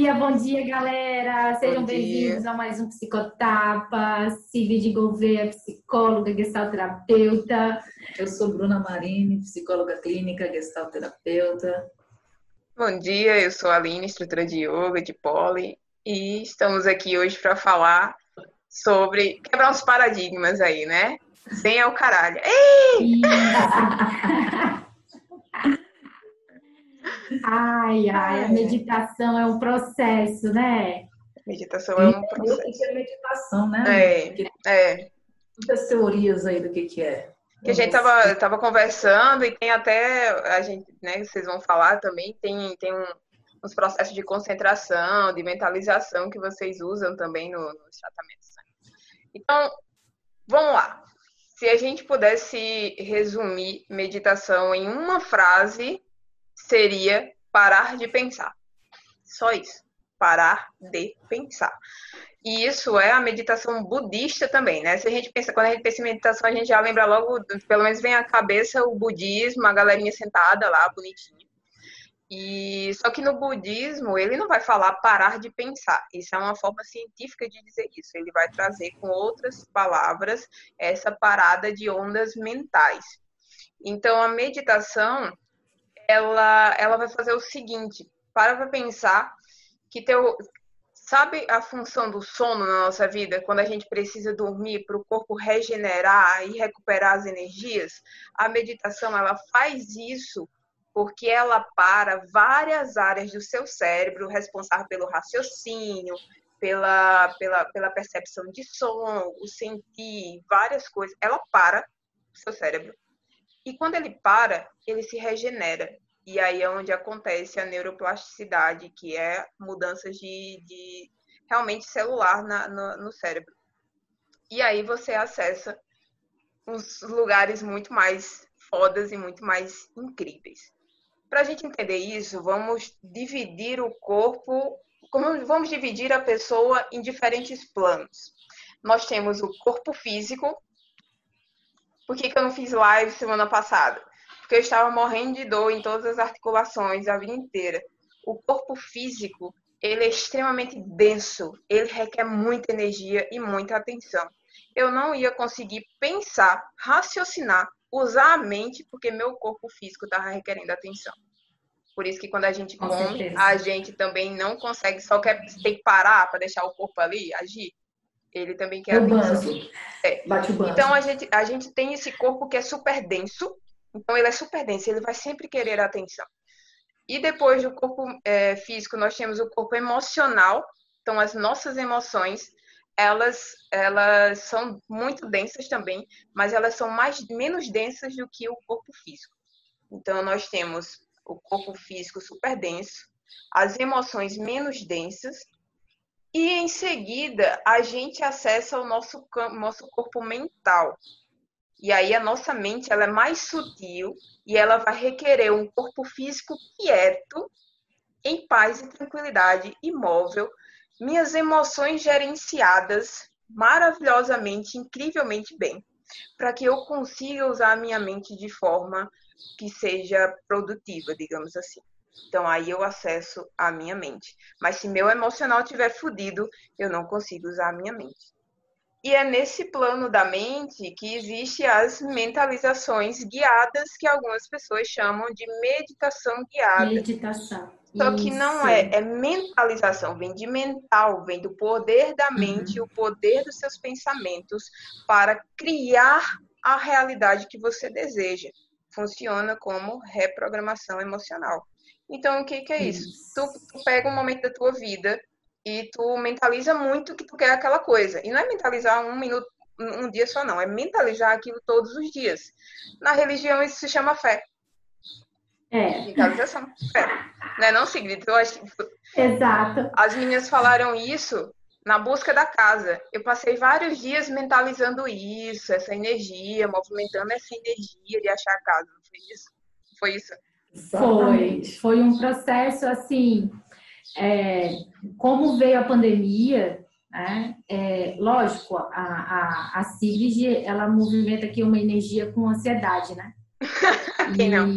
dia, bom dia, galera. Sejam bem-vindos a mais um Psicotapa. Cid Gouveia, psicóloga, gestalterapeuta. Eu sou Bruna Marini, psicóloga clínica, gestalterapeuta. Bom dia, eu sou a Aline, instrutora de yoga, de poli, e estamos aqui hoje para falar sobre quebrar uns paradigmas aí, né? Sem é o caralho. Ei! Ai, ai, a meditação é um processo, né? Meditação é um processo. O que é meditação, né? É, é. Muitas teorias aí do que, que é. Que a gente tava, tava conversando e tem até, a gente, né, vocês vão falar também, tem, tem um, uns processos de concentração, de mentalização que vocês usam também no, nos tratamentos. Então, vamos lá. Se a gente pudesse resumir meditação em uma frase, seria parar de pensar. Só isso. Parar de pensar. E isso é a meditação budista também, né? Se a gente pensa, quando a gente pensa em meditação, a gente já lembra logo, pelo menos vem à cabeça o budismo, a galerinha sentada lá, bonitinha. E só que no budismo ele não vai falar parar de pensar. Isso é uma forma científica de dizer isso. Ele vai trazer com outras palavras essa parada de ondas mentais. Então a meditação ela, ela vai fazer o seguinte: para para pensar que teu, sabe a função do sono na nossa vida, quando a gente precisa dormir para o corpo regenerar e recuperar as energias? A meditação ela faz isso porque ela para várias áreas do seu cérebro responsável pelo raciocínio, pela, pela, pela percepção de som, o sentir, várias coisas. Ela para o seu cérebro e quando ele para, ele se regenera. E aí é onde acontece a neuroplasticidade, que é mudanças de, de realmente celular na, no, no cérebro. E aí você acessa uns lugares muito mais fodas e muito mais incríveis. Para a gente entender isso, vamos dividir o corpo, vamos dividir a pessoa em diferentes planos. Nós temos o corpo físico, por que, que eu não fiz live semana passada? Porque eu estava morrendo de dor em todas as articulações a vida inteira. O corpo físico, ele é extremamente denso, ele requer muita energia e muita atenção. Eu não ia conseguir pensar, raciocinar, usar a mente, porque meu corpo físico estava requerendo atenção. Por isso que quando a gente Com come, a gente também não consegue, só quer ter que parar para deixar o corpo ali agir. Ele também quer o atenção. É. Bate o banco. Então a gente, a gente tem esse corpo que é super denso. Então ele é super denso, ele vai sempre querer atenção. E depois do corpo é, físico, nós temos o corpo emocional. Então as nossas emoções, elas, elas são muito densas também, mas elas são mais menos densas do que o corpo físico. Então nós temos o corpo físico super denso, as emoções menos densas e em seguida, a gente acessa o nosso, nosso corpo mental. E aí a nossa mente ela é mais sutil e ela vai requerer um corpo físico quieto, em paz e tranquilidade, imóvel, minhas emoções gerenciadas maravilhosamente, incrivelmente bem, para que eu consiga usar a minha mente de forma que seja produtiva, digamos assim. Então aí eu acesso a minha mente. Mas se meu emocional estiver fodido, eu não consigo usar a minha mente. E é nesse plano da mente que existem as mentalizações guiadas, que algumas pessoas chamam de meditação guiada. Meditação. Só que não é, é mentalização, vem de mental, vem do poder da mente, uhum. o poder dos seus pensamentos para criar a realidade que você deseja. Funciona como reprogramação emocional. Então, o que, que é isso? isso. Tu, tu, pega um momento da tua vida e tu mentaliza muito que tu quer aquela coisa. E não é mentalizar um minuto, um dia só, não. É mentalizar aquilo todos os dias. Na religião, isso se chama fé. É. Mentalização. Fé. Não é não, Sigrid? Eu acho Exato. As meninas falaram isso na busca da casa. Eu passei vários dias mentalizando isso, essa energia, movimentando essa energia de achar a casa. Não foi isso? Foi isso? Foi, foi um processo assim, é, como veio a pandemia, né? É, lógico, a, a, a Sigrid, ela movimenta aqui uma energia com ansiedade, né? Quem não?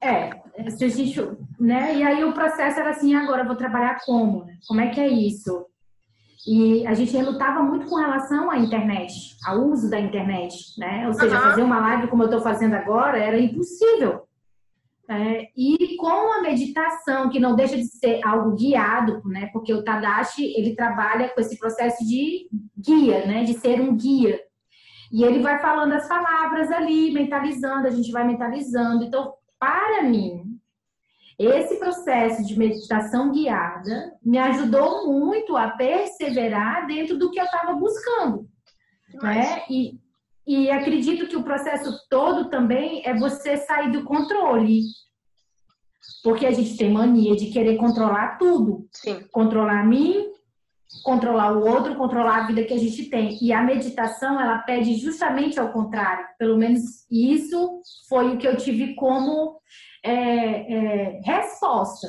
é, se a gente, né? E aí o processo era assim, agora vou trabalhar como? Né? Como é que é isso? E a gente relutava muito com relação à internet, ao uso da internet, né? Ou seja, uhum. fazer uma live como eu estou fazendo agora era impossível. É, e com a meditação, que não deixa de ser algo guiado, né? Porque o Tadashi, ele trabalha com esse processo de guia, né? De ser um guia. E ele vai falando as palavras ali, mentalizando, a gente vai mentalizando. Então, para mim, esse processo de meditação guiada me ajudou muito a perseverar dentro do que eu estava buscando. Né? E, e acredito que o processo todo também é você sair do controle. Porque a gente tem mania de querer controlar tudo. Sim. Controlar mim, controlar o outro, controlar a vida que a gente tem. E a meditação, ela pede justamente ao contrário. Pelo menos isso foi o que eu tive como é, é, resposta.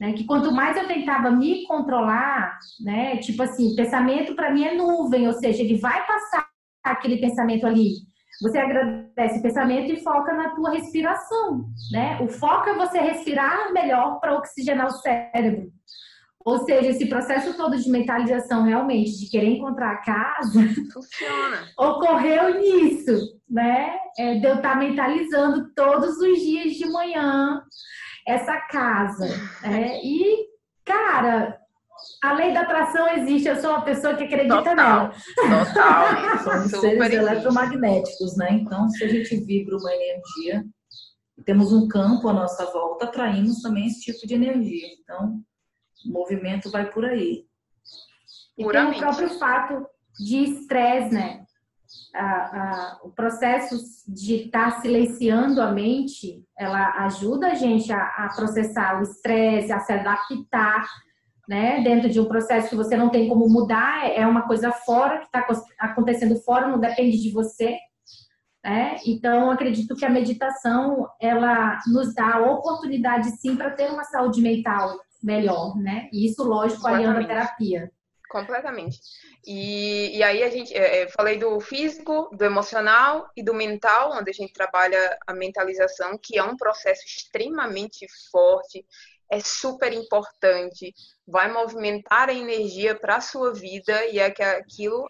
Né? Que quanto mais eu tentava me controlar, né? Tipo assim, pensamento para mim é nuvem, ou seja, ele vai passar aquele pensamento ali. Você agradece o pensamento e foca na tua respiração, né? O foco é você respirar melhor para oxigenar o cérebro. Ou seja, esse processo todo de mentalização realmente, de querer encontrar a casa, funciona. ocorreu nisso, né? É, de eu estar mentalizando todos os dias de manhã essa casa. Né? E, cara, a lei da atração existe, eu sou uma pessoa que acredita total, nela. Total, Somos seres eletromagnéticos, né? Então, se a gente vibra uma energia, temos um campo à nossa volta, atraímos também esse tipo de energia. Então, o movimento vai por aí. E tem o próprio fato de estresse, né? o processo de estar tá silenciando a mente, ela ajuda a gente a, a processar o estresse, a se adaptar né? Dentro de um processo que você não tem como mudar, é uma coisa fora, que está acontecendo fora, não depende de você. Né? Então, acredito que a meditação, ela nos dá a oportunidade, sim, para ter uma saúde mental melhor, né? E isso, lógico, aliando a terapia. Completamente. E, e aí a gente, é, é, falei do físico, do emocional e do mental, onde a gente trabalha a mentalização, que é um processo extremamente forte, é super importante, vai movimentar a energia para a sua vida e é que aquilo,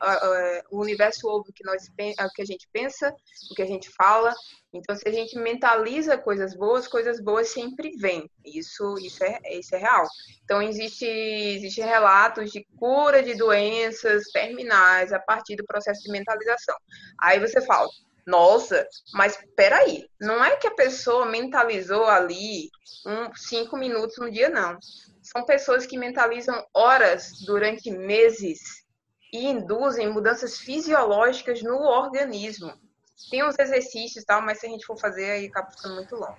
o universo ouve o que nós o que a gente pensa, o que a gente fala. Então, se a gente mentaliza coisas boas, coisas boas sempre vêm. Isso, isso é, isso é real. Então, existe, existe relatos de cura de doenças terminais a partir do processo de mentalização. Aí você fala, nossa, mas peraí, não é que a pessoa mentalizou ali um, cinco minutos no dia, não. São pessoas que mentalizam horas durante meses e induzem mudanças fisiológicas no organismo. Tem uns exercícios tal, mas se a gente for fazer aí acaba ficando muito longo.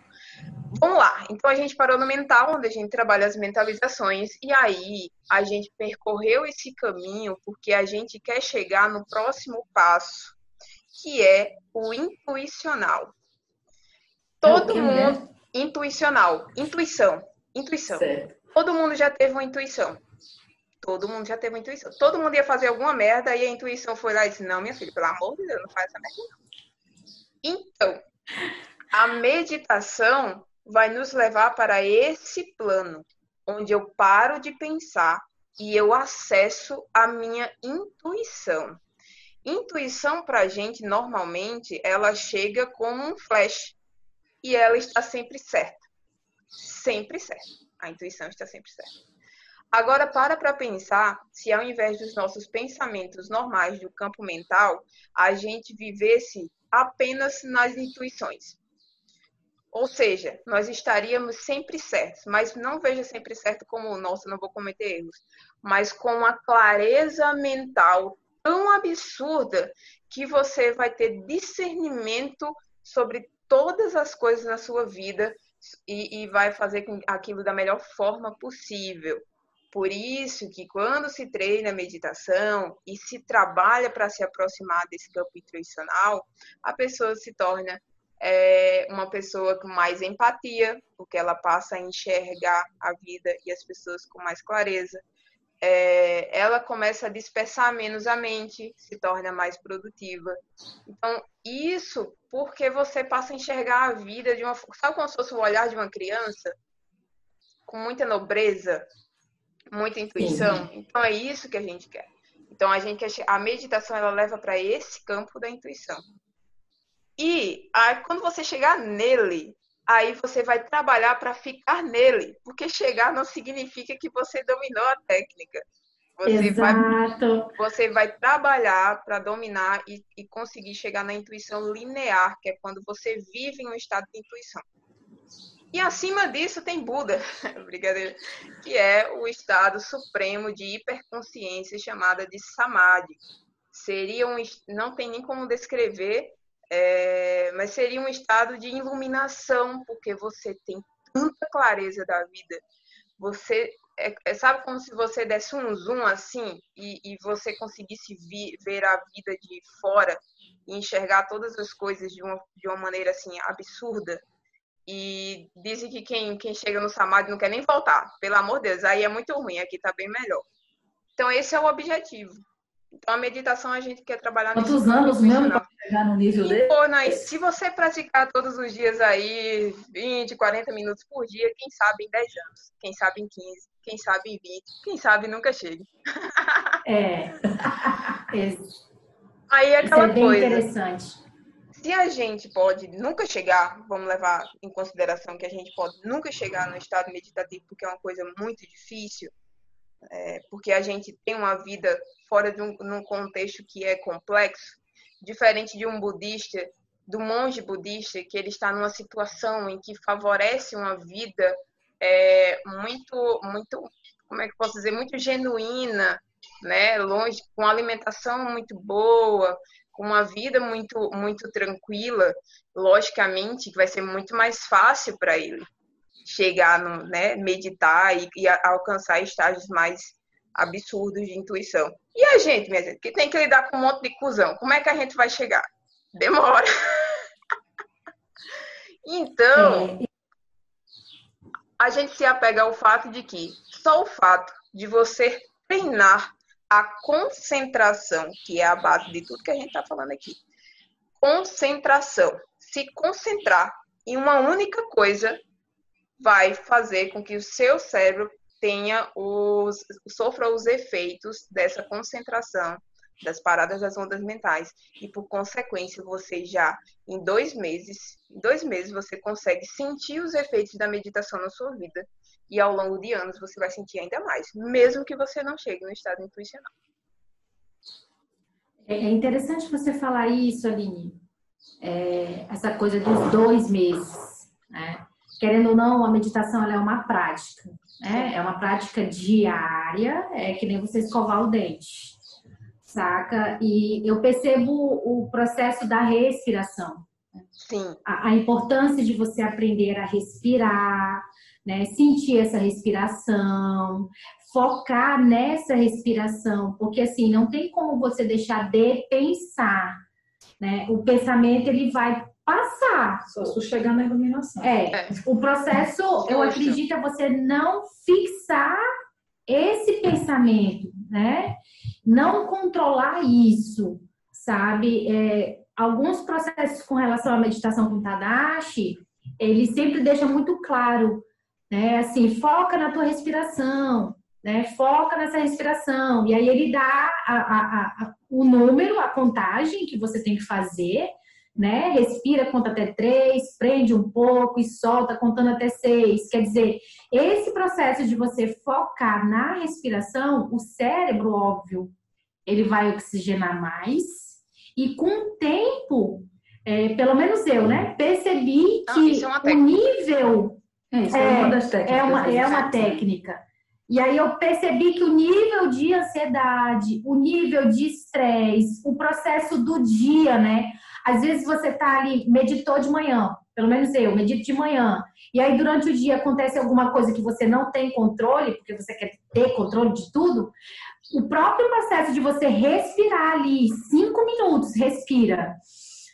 Vamos lá. Então a gente parou no mental, onde a gente trabalha as mentalizações, e aí a gente percorreu esse caminho porque a gente quer chegar no próximo passo, que é o intuicional. Todo é mundo. Né? Intuicional. Intuição. Intuição. Certo. Todo mundo já teve uma intuição. Todo mundo já teve uma intuição. Todo mundo ia fazer alguma merda e a intuição foi lá e disse: Não, minha filha, pelo amor de Deus, não faz essa merda, não. Então, a meditação vai nos levar para esse plano, onde eu paro de pensar e eu acesso a minha intuição. Intuição para a gente, normalmente, ela chega como um flash e ela está sempre certa. Sempre certa. A intuição está sempre certa. Agora, para para pensar se ao invés dos nossos pensamentos normais do campo mental, a gente vivesse apenas nas intuições. Ou seja, nós estaríamos sempre certos, mas não veja sempre certo como, nossa, não vou cometer erros, mas com uma clareza mental tão absurda que você vai ter discernimento sobre todas as coisas na sua vida e, e vai fazer aquilo da melhor forma possível. Por isso que quando se treina meditação e se trabalha para se aproximar desse campo intuicional, a pessoa se torna é, uma pessoa com mais empatia, porque ela passa a enxergar a vida e as pessoas com mais clareza é, ela começa a dispersar menos a mente, se torna mais produtiva. Então, isso porque você passa a enxergar a vida de uma. Sabe como se fosse o olhar de uma criança? Com muita nobreza, muita intuição. Sim. Então, é isso que a gente quer. Então, a gente. A meditação ela leva para esse campo da intuição. E quando você chegar nele, aí você vai trabalhar para ficar nele, porque chegar não significa que você dominou a técnica. Você Exato. vai, você vai trabalhar para dominar e, e, conseguir chegar na intuição linear, que é quando você vive em um estado de intuição. E acima disso tem Buda, brincadeira, que é o estado supremo de hiperconsciência chamada de Samadhi. Seria um, não tem nem como descrever é, mas seria um estado de iluminação, porque você tem tanta clareza da vida. Você é, é, sabe como se você desse um zoom assim e, e você conseguisse vi, ver a vida de fora e enxergar todas as coisas de uma, de uma maneira assim absurda. E dizem que quem, quem chega no Samadhi não quer nem voltar. Pelo amor de Deus, aí é muito ruim, aqui tá bem melhor. Então esse é o objetivo. Então, a meditação a gente quer trabalhar Quantos anos mesmo para chegar no nível dele? Pô, se você praticar todos os dias aí, 20, 40 minutos por dia, quem sabe em 10 anos, quem sabe em 15, quem sabe em 20, quem sabe nunca chegue. É. aí é aquela Isso é bem coisa. interessante. Se a gente pode nunca chegar, vamos levar em consideração que a gente pode nunca chegar no estado meditativo, porque é uma coisa muito difícil, é, porque a gente tem uma vida fora de um num contexto que é complexo, diferente de um budista, do monge budista, que ele está numa situação em que favorece uma vida é, muito, muito, como é que posso dizer, muito genuína, né, longe, com alimentação muito boa, com uma vida muito, muito tranquila, logicamente, vai ser muito mais fácil para ele chegar no, né, meditar e, e alcançar estágios mais absurdos de intuição. E a gente, minha gente, que tem que lidar com um monte de cuzão, como é que a gente vai chegar? Demora. então, a gente se apega ao fato de que só o fato de você treinar a concentração, que é a base de tudo que a gente está falando aqui. Concentração. Se concentrar em uma única coisa vai fazer com que o seu cérebro tenha os sofra os efeitos dessa concentração das paradas das ondas mentais. E por consequência você já em dois meses em dois meses você consegue sentir os efeitos da meditação na sua vida. E ao longo de anos você vai sentir ainda mais mesmo que você não chegue no estado intuicional é, é interessante você falar isso Aline. É, essa coisa dos dois meses né querendo ou não, a meditação é uma prática, né? É uma prática diária, é que nem você escovar o dente, saca? E eu percebo o processo da respiração. Sim. A, a importância de você aprender a respirar, né? Sentir essa respiração, focar nessa respiração, porque assim, não tem como você deixar de pensar, né? O pensamento ele vai passar. Só se chegar na iluminação. É. é. O processo, eu acredito, é você não fixar esse pensamento, né? Não controlar isso, sabe? É, alguns processos com relação à meditação com Tadashi, ele sempre deixa muito claro, né? Assim, foca na tua respiração, né? Foca nessa respiração. E aí ele dá a, a, a, o número, a contagem que você tem que fazer né? Respira, conta até três, prende um pouco e solta contando até seis. Quer dizer, esse processo de você focar na respiração, o cérebro, óbvio, ele vai oxigenar mais e com o tempo, é, pelo menos eu, né? Percebi que é o nível é, é, uma das técnicas. É uma, é uma técnica. E aí eu percebi que o nível de ansiedade, o nível de estresse, o processo do dia, né? Às vezes você tá ali, meditou de manhã, pelo menos eu, medito de manhã, e aí durante o dia acontece alguma coisa que você não tem controle, porque você quer ter controle de tudo, o próprio processo de você respirar ali, cinco minutos, respira,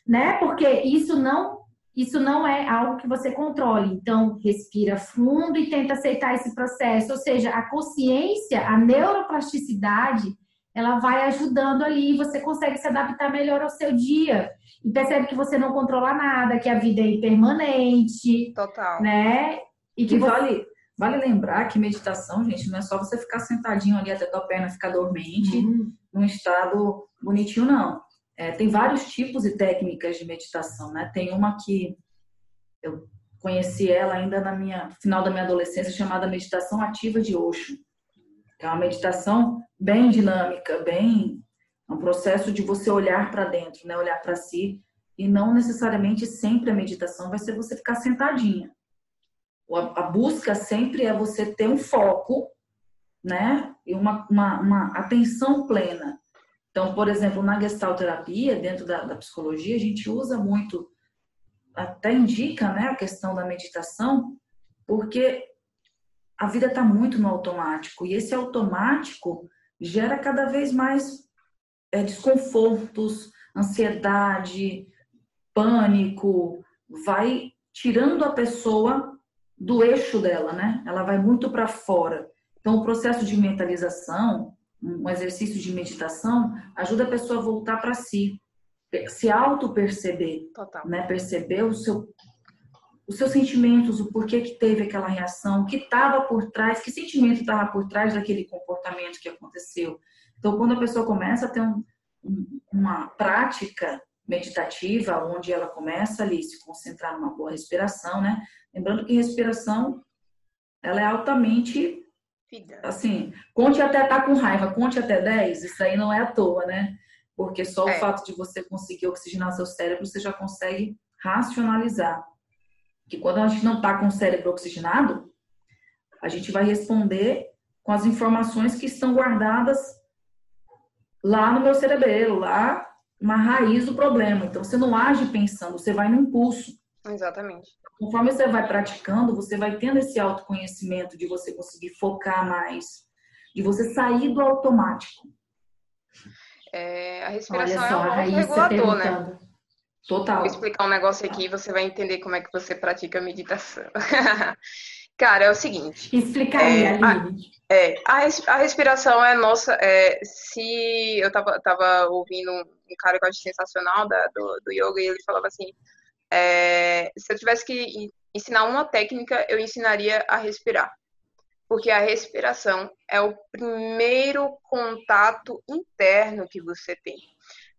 né? Porque isso não isso não é algo que você controle. Então, respira fundo e tenta aceitar esse processo. Ou seja, a consciência, a neuroplasticidade, ela vai ajudando ali, você consegue se adaptar melhor ao seu dia. E percebe que você não controla nada, que a vida é impermanente. Total. Né? E que você... vale, vale lembrar que meditação, gente, não é só você ficar sentadinho ali até tua perna ficar dormente, uhum. num estado bonitinho, não. É, tem vários tipos e técnicas de meditação, né? Tem uma que eu conheci ela ainda na minha final da minha adolescência chamada meditação ativa de Osho. É uma meditação bem dinâmica, bem é um processo de você olhar para dentro, né? Olhar para si e não necessariamente sempre a meditação vai ser você ficar sentadinha. A busca sempre é você ter um foco, né? E uma, uma, uma atenção plena então, por exemplo, na gestalterapia, dentro da, da psicologia, a gente usa muito, até indica né, a questão da meditação, porque a vida está muito no automático. E esse automático gera cada vez mais é, desconfortos, ansiedade, pânico, vai tirando a pessoa do eixo dela, né? Ela vai muito para fora. Então, o processo de mentalização, um exercício de meditação ajuda a pessoa a voltar para si, se auto-perceber, né? Perceber o seu os seus sentimentos, o porquê que teve aquela reação, o que estava por trás, que sentimento estava por trás daquele comportamento que aconteceu. Então, quando a pessoa começa a ter um, uma prática meditativa, onde ela começa ali se concentrar numa boa respiração, né? Lembrando que respiração ela é altamente Assim, conte até estar tá com raiva, conte até 10, isso aí não é à toa, né? Porque só é. o fato de você conseguir oxigenar seu cérebro, você já consegue racionalizar. Que quando a gente não está com o cérebro oxigenado, a gente vai responder com as informações que estão guardadas lá no meu cerebelo, lá na raiz do problema. Então, você não age pensando, você vai no impulso. Exatamente. Conforme você vai praticando, você vai tendo esse autoconhecimento de você conseguir focar mais, de você sair do automático. É, a respiração só, é um regulador, né? Total. Vou explicar um negócio aqui e você vai entender como é que você pratica a meditação. Cara, é o seguinte. Explica aí, é, Aline. A, é, a, a respiração é nossa. É, se eu tava, tava ouvindo um, cara que eu acho sensacional da, do, do yoga e ele falava assim: é, se eu tivesse que ensinar uma técnica, eu ensinaria a respirar. Porque a respiração é o primeiro contato interno que você tem.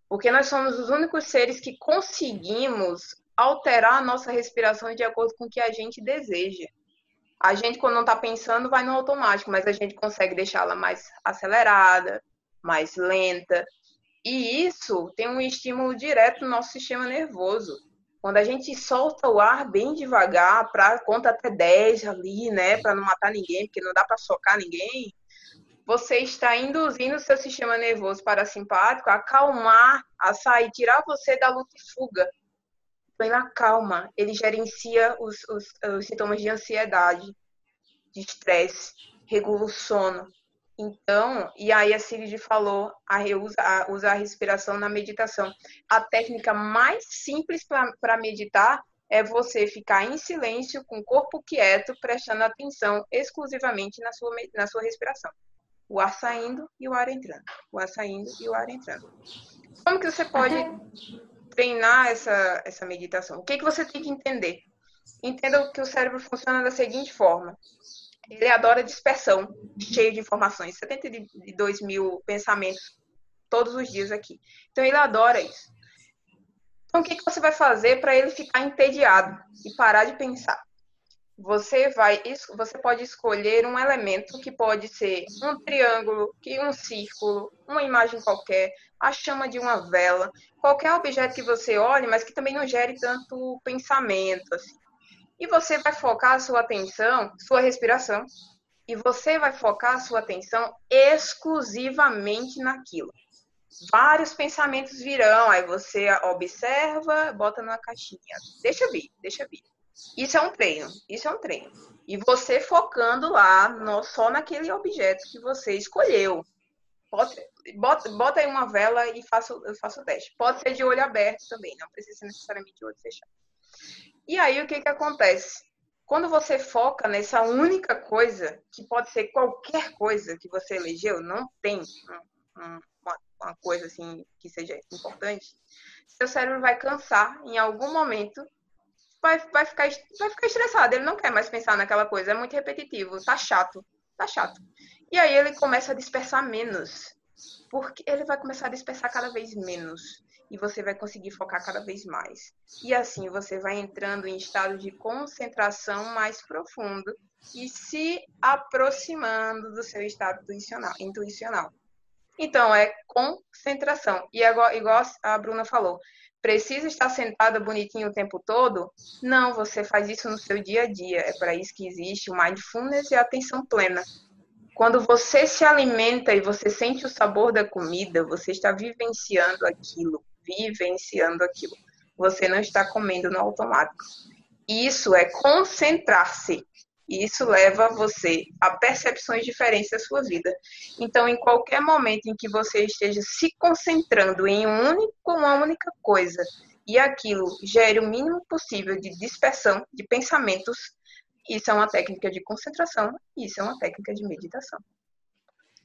Porque nós somos os únicos seres que conseguimos alterar a nossa respiração de acordo com o que a gente deseja. A gente, quando não está pensando, vai no automático, mas a gente consegue deixá-la mais acelerada, mais lenta. E isso tem um estímulo direto no nosso sistema nervoso. Quando a gente solta o ar bem devagar, para conta até 10 ali, né, para não matar ninguém, porque não dá para socar ninguém, você está induzindo o seu sistema nervoso parasimpático a acalmar, a sair, tirar você da luta e fuga. Ele acalma, ele gerencia os, os, os sintomas de ansiedade, de estresse, regula o sono. Então, e aí a Sigrid falou, a, usa, a, usa a respiração na meditação. A técnica mais simples para meditar é você ficar em silêncio, com o corpo quieto, prestando atenção exclusivamente na sua, na sua respiração. O ar saindo e o ar entrando. O ar saindo e o ar entrando. Como que você pode treinar essa, essa meditação? O que, que você tem que entender? Entenda que o cérebro funciona da seguinte forma. Ele adora dispersão, cheio de informações, 72 mil pensamentos todos os dias aqui. Então ele adora isso. Então o que, que você vai fazer para ele ficar entediado e parar de pensar? Você vai, você pode escolher um elemento que pode ser um triângulo, que um círculo, uma imagem qualquer, a chama de uma vela, qualquer objeto que você olhe, mas que também não gere tanto pensamento. Assim e você vai focar a sua atenção, sua respiração, e você vai focar a sua atenção exclusivamente naquilo. Vários pensamentos virão, aí você observa, bota numa caixinha. Deixa vir, deixa vir. Isso é um treino, isso é um treino. E você focando lá no, só naquele objeto que você escolheu. Pode, bota, bota aí uma vela e faça, o teste. Pode ser de olho aberto também, não precisa ser necessariamente de olho fechado. E aí o que, que acontece? Quando você foca nessa única coisa, que pode ser qualquer coisa que você elegeu, não tem uma, uma coisa assim que seja importante, seu cérebro vai cansar em algum momento, vai, vai, ficar, vai ficar estressado, ele não quer mais pensar naquela coisa, é muito repetitivo, tá chato, tá chato. E aí ele começa a dispersar menos, porque ele vai começar a dispersar cada vez menos e você vai conseguir focar cada vez mais. E assim você vai entrando em estado de concentração mais profundo e se aproximando do seu estado intuicional. Então, é concentração. E agora, igual a Bruna falou, precisa estar sentada bonitinho o tempo todo? Não, você faz isso no seu dia a dia. É para isso que existe o mindfulness e a atenção plena. Quando você se alimenta e você sente o sabor da comida, você está vivenciando aquilo vivenciando aquilo. Você não está comendo no automático. Isso é concentrar-se. Isso leva você a percepções diferentes da sua vida. Então, em qualquer momento em que você esteja se concentrando em um único, uma única coisa e aquilo gere o mínimo possível de dispersão de pensamentos, isso é uma técnica de concentração, isso é uma técnica de meditação.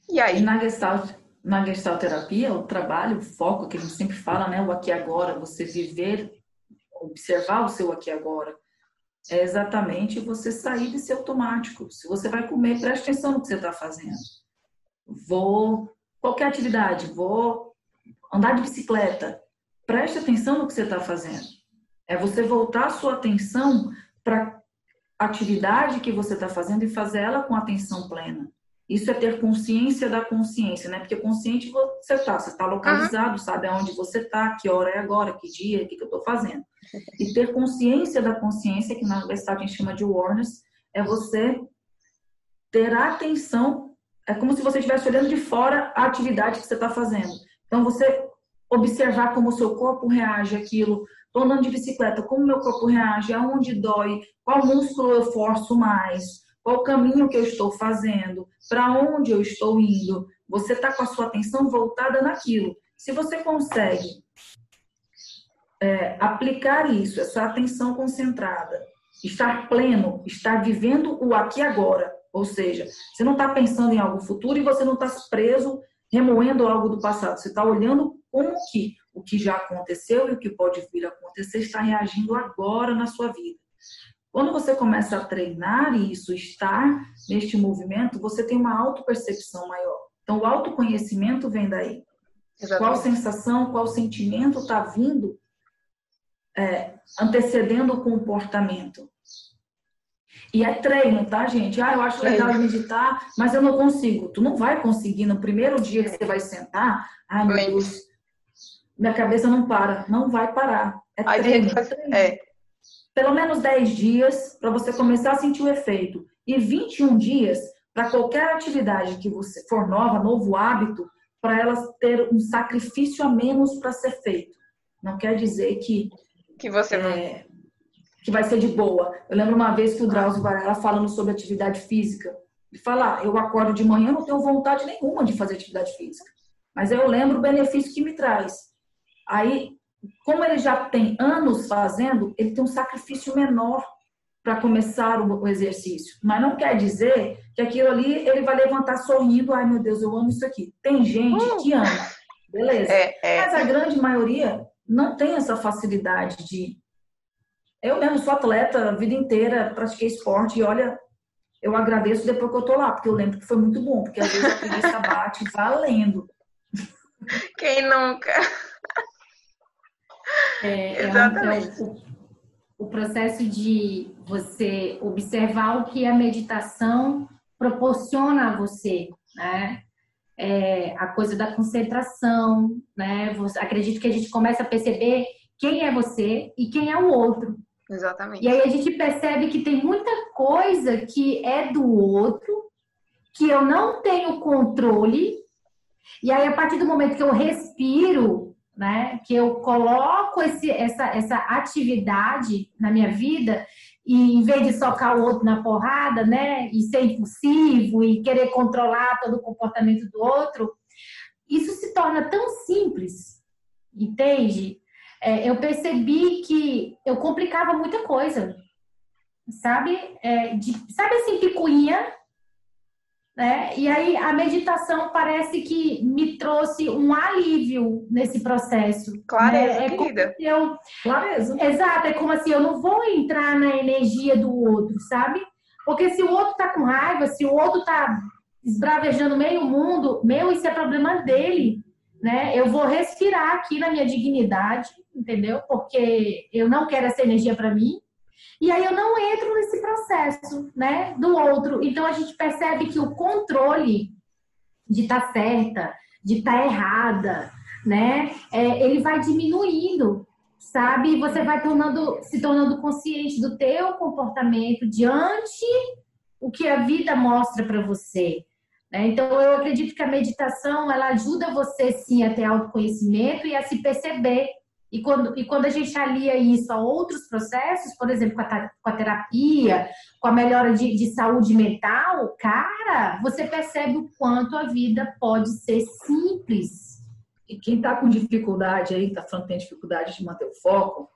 E aí? E na Gestalt, na gestalterapia, o trabalho, o foco que a gente sempre fala, né, o aqui e agora, você viver, observar o seu aqui e agora, é exatamente você sair desse automático. Se você vai comer, preste atenção no que você está fazendo. Vou, qualquer atividade, vou andar de bicicleta, preste atenção no que você está fazendo. É você voltar a sua atenção para a atividade que você está fazendo e fazer ela com atenção plena. Isso é ter consciência da consciência, né? Porque consciente você está, você está localizado, uhum. sabe aonde você está, que hora é agora, que dia, o que, que eu estou fazendo. E ter consciência da consciência, que na universidade a gente chama de awareness, é você ter atenção, é como se você estivesse olhando de fora a atividade que você está fazendo. Então, você observar como o seu corpo reage àquilo. Estou andando de bicicleta, como meu corpo reage, aonde dói, qual músculo eu forço mais, qual o caminho que eu estou fazendo, para onde eu estou indo. Você está com a sua atenção voltada naquilo. Se você consegue é, aplicar isso, essa atenção concentrada, estar pleno, estar vivendo o aqui e agora, ou seja, você não está pensando em algo futuro e você não está preso remoendo algo do passado. Você está olhando como que o que já aconteceu e o que pode vir a acontecer está reagindo agora na sua vida. Quando você começa a treinar isso, estar neste movimento, você tem uma autopercepção maior. Então, o autoconhecimento vem daí. Exatamente. Qual sensação, qual sentimento está vindo é, antecedendo o comportamento. E é treino, tá, gente? Ah, eu acho legal meditar, mas eu não consigo. Tu não vai conseguir no primeiro dia que você vai sentar. Ai, meu Deus, minha cabeça não para. Não vai parar. É treino. É pelo menos 10 dias para você começar a sentir o efeito e 21 dias para qualquer atividade que você for nova, novo hábito, para elas ter um sacrifício a menos para ser feito. Não quer dizer que que você é, que vai ser de boa. Eu lembro uma vez que o Drauzio Varela falando sobre atividade física, ele fala: ah, "Eu acordo de manhã, não tenho vontade nenhuma de fazer atividade física, mas eu lembro o benefício que me traz". Aí como ele já tem anos fazendo, ele tem um sacrifício menor para começar o, exercício. Mas não quer dizer que aquilo ali ele vai levantar sorrindo, ai meu Deus, eu amo isso aqui. Tem gente que ama, beleza. É, é. Mas a grande maioria não tem essa facilidade de. Eu mesmo sou atleta a vida inteira, pratiquei esporte e olha, eu agradeço depois que eu tô lá, porque eu lembro que foi muito bom, porque às vezes a preguiça bate valendo. Quem nunca? É, Exatamente. É um, é o, o processo de você observar o que a meditação proporciona a você, né? É, a coisa da concentração, né? Você, acredito que a gente começa a perceber quem é você e quem é o outro. Exatamente. E aí a gente percebe que tem muita coisa que é do outro, que eu não tenho controle. E aí, a partir do momento que eu respiro, né? Que eu coloco esse, essa, essa atividade na minha vida e em vez de socar o outro na porrada, né? E ser impulsivo e querer controlar todo o comportamento do outro, isso se torna tão simples, entende? é, eu percebi que eu complicava muita coisa, sabe? É, de, sabe assim, picuinha? Né? E aí a meditação parece que me trouxe um alívio nesse processo. Clareza, né? é querida. Eu, Clareza. exato, é como assim, eu não vou entrar na energia do outro, sabe? Porque se o outro tá com raiva, se o outro tá esbravejando meio mundo, meu, isso é problema dele, né? Eu vou respirar aqui na minha dignidade, entendeu? Porque eu não quero essa energia para mim. E aí eu não entro nesse processo, né, do outro. Então a gente percebe que o controle de estar tá certa, de estar tá errada, né, é, ele vai diminuindo, sabe? Você vai tornando, se tornando consciente do teu comportamento diante o que a vida mostra para você. Né? Então eu acredito que a meditação ela ajuda você sim a ter autoconhecimento e a se perceber e quando, e quando a gente alia isso a outros processos, por exemplo, com a, com a terapia, com a melhora de, de saúde mental, cara, você percebe o quanto a vida pode ser simples. E quem está com dificuldade aí, está falando que tem dificuldade de manter o foco,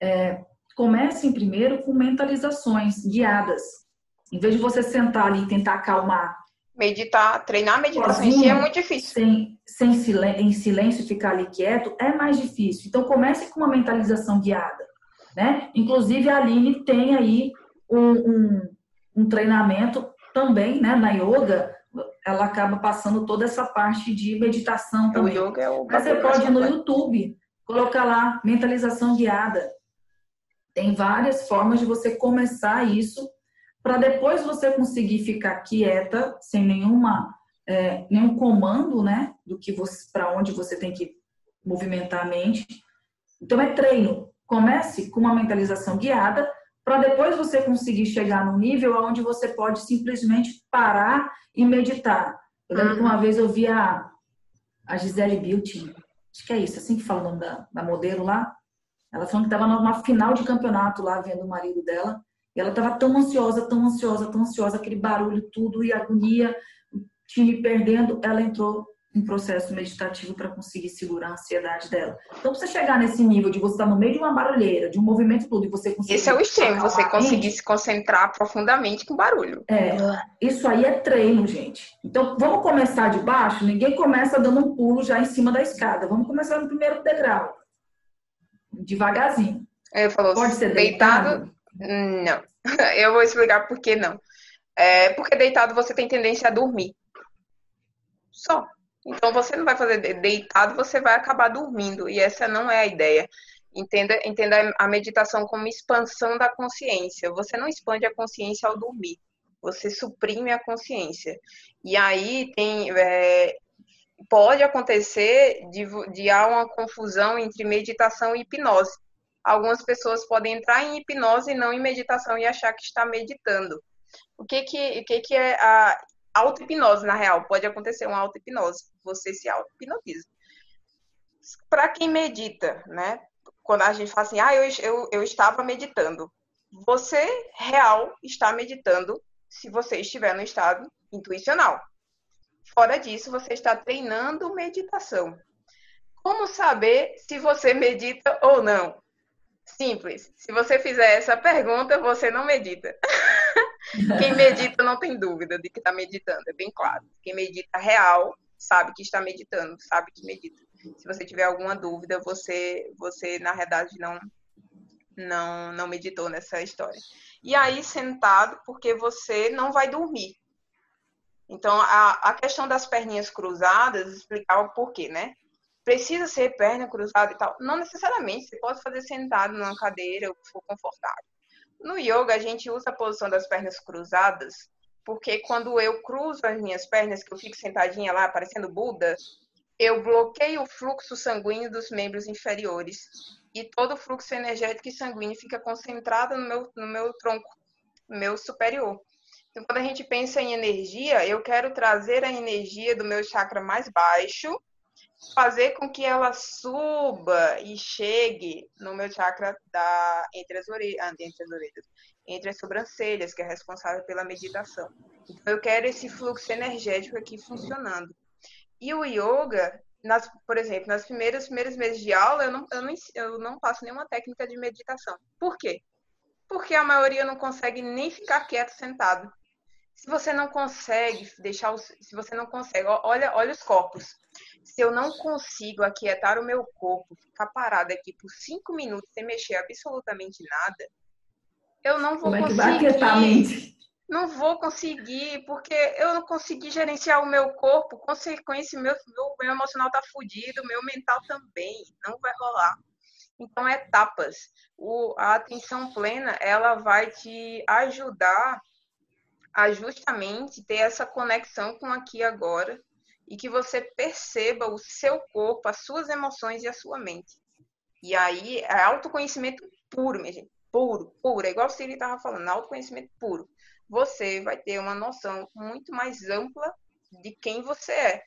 é, comecem primeiro com mentalizações guiadas. Em vez de você sentar ali e tentar acalmar meditar, treinar a meditação em si é muito difícil. Sem, sem silêncio, em silêncio, ficar ali quieto, é mais difícil. Então, comece com uma mentalização guiada. Né? Inclusive, a Aline tem aí um, um, um treinamento também, né? Na yoga, ela acaba passando toda essa parte de meditação também. O yoga é o Mas você pode ir no YouTube, colocar lá, mentalização guiada. Tem várias formas de você começar isso para depois você conseguir ficar quieta, sem nenhuma, é, nenhum comando, né, do que você, para onde você tem que movimentar a mente. Então é treino. Comece com uma mentalização guiada, para depois você conseguir chegar no nível onde você pode simplesmente parar e meditar. Eu lembro que uma uhum. vez eu vi a, a Gisele Bündchen, acho que é isso, assim que fala o nome da, da modelo lá. Ela falou que estava numa final de campeonato lá, vendo o marido dela. E ela estava tão ansiosa, tão ansiosa, tão ansiosa, aquele barulho tudo e agonia, o time perdendo. Ela entrou em processo meditativo para conseguir segurar a ansiedade dela. Então, você chegar nesse nível de você estar no meio de uma barulheira, de um movimento todo e você conseguir. Esse é o extremo, você conseguir se concentrar profundamente com barulho. É, isso aí é treino, gente. Então, vamos começar de baixo? Ninguém começa dando um pulo já em cima da escada. Vamos começar no primeiro degrau. Devagarzinho. Ele falou, Pode ser deitado, deitado não. Eu vou explicar por que não. É porque deitado você tem tendência a dormir. Só. Então você não vai fazer deitado, você vai acabar dormindo. E essa não é a ideia. Entenda, entenda a meditação como expansão da consciência. Você não expande a consciência ao dormir. Você suprime a consciência. E aí tem. É, pode acontecer de, de há uma confusão entre meditação e hipnose algumas pessoas podem entrar em hipnose e não em meditação e achar que está meditando. O que que, o que, que é a auto-hipnose, na real? Pode acontecer uma auto-hipnose, você se auto-hipnotiza. Para quem medita, né? Quando a gente fala assim, ah, eu, eu, eu estava meditando. Você, real, está meditando se você estiver no estado intuicional. Fora disso, você está treinando meditação. Como saber se você medita ou não? Simples. Se você fizer essa pergunta, você não medita. Quem medita não tem dúvida de que está meditando, é bem claro. Quem medita real sabe que está meditando, sabe que medita. Se você tiver alguma dúvida, você, você na realidade não, não, não meditou nessa história. E aí sentado, porque você não vai dormir. Então a, a questão das perninhas cruzadas explicar o porquê, né? precisa ser perna cruzada e tal. Não necessariamente, você pode fazer sentado numa cadeira, o for confortável. No yoga, a gente usa a posição das pernas cruzadas, porque quando eu cruzo as minhas pernas, que eu fico sentadinha lá, parecendo Buda, eu bloqueio o fluxo sanguíneo dos membros inferiores. E todo o fluxo energético e sanguíneo fica concentrado no meu, no meu tronco, no meu superior. Então, quando a gente pensa em energia, eu quero trazer a energia do meu chakra mais baixo fazer com que ela suba e chegue no meu chakra da entre as orelhas, ah, entre as orelhas, entre as sobrancelhas, que é responsável pela meditação. Então eu quero esse fluxo energético aqui funcionando. E o yoga, nas, por exemplo, nas primeiras primeiros meses de aula, eu não, eu, não, eu não passo nenhuma técnica de meditação. Por quê? Porque a maioria não consegue nem ficar quieto sentado. Se você não consegue deixar os, se você não consegue, olha, olha os corpos. Se eu não consigo aquietar o meu corpo, ficar parado aqui por cinco minutos sem mexer absolutamente nada, eu não vou Como conseguir. É a mente? Não vou conseguir, porque eu não consegui gerenciar o meu corpo, consequência, meu, meu, meu emocional tá fudido, meu mental também, não vai rolar. Então, etapas. O, a atenção plena, ela vai te ajudar a justamente ter essa conexão com aqui e agora e que você perceba o seu corpo, as suas emoções e a sua mente. E aí, é autoconhecimento puro, minha gente. Puro, puro. É igual o Siri estava falando, autoconhecimento puro você vai ter uma noção muito mais ampla de quem você é,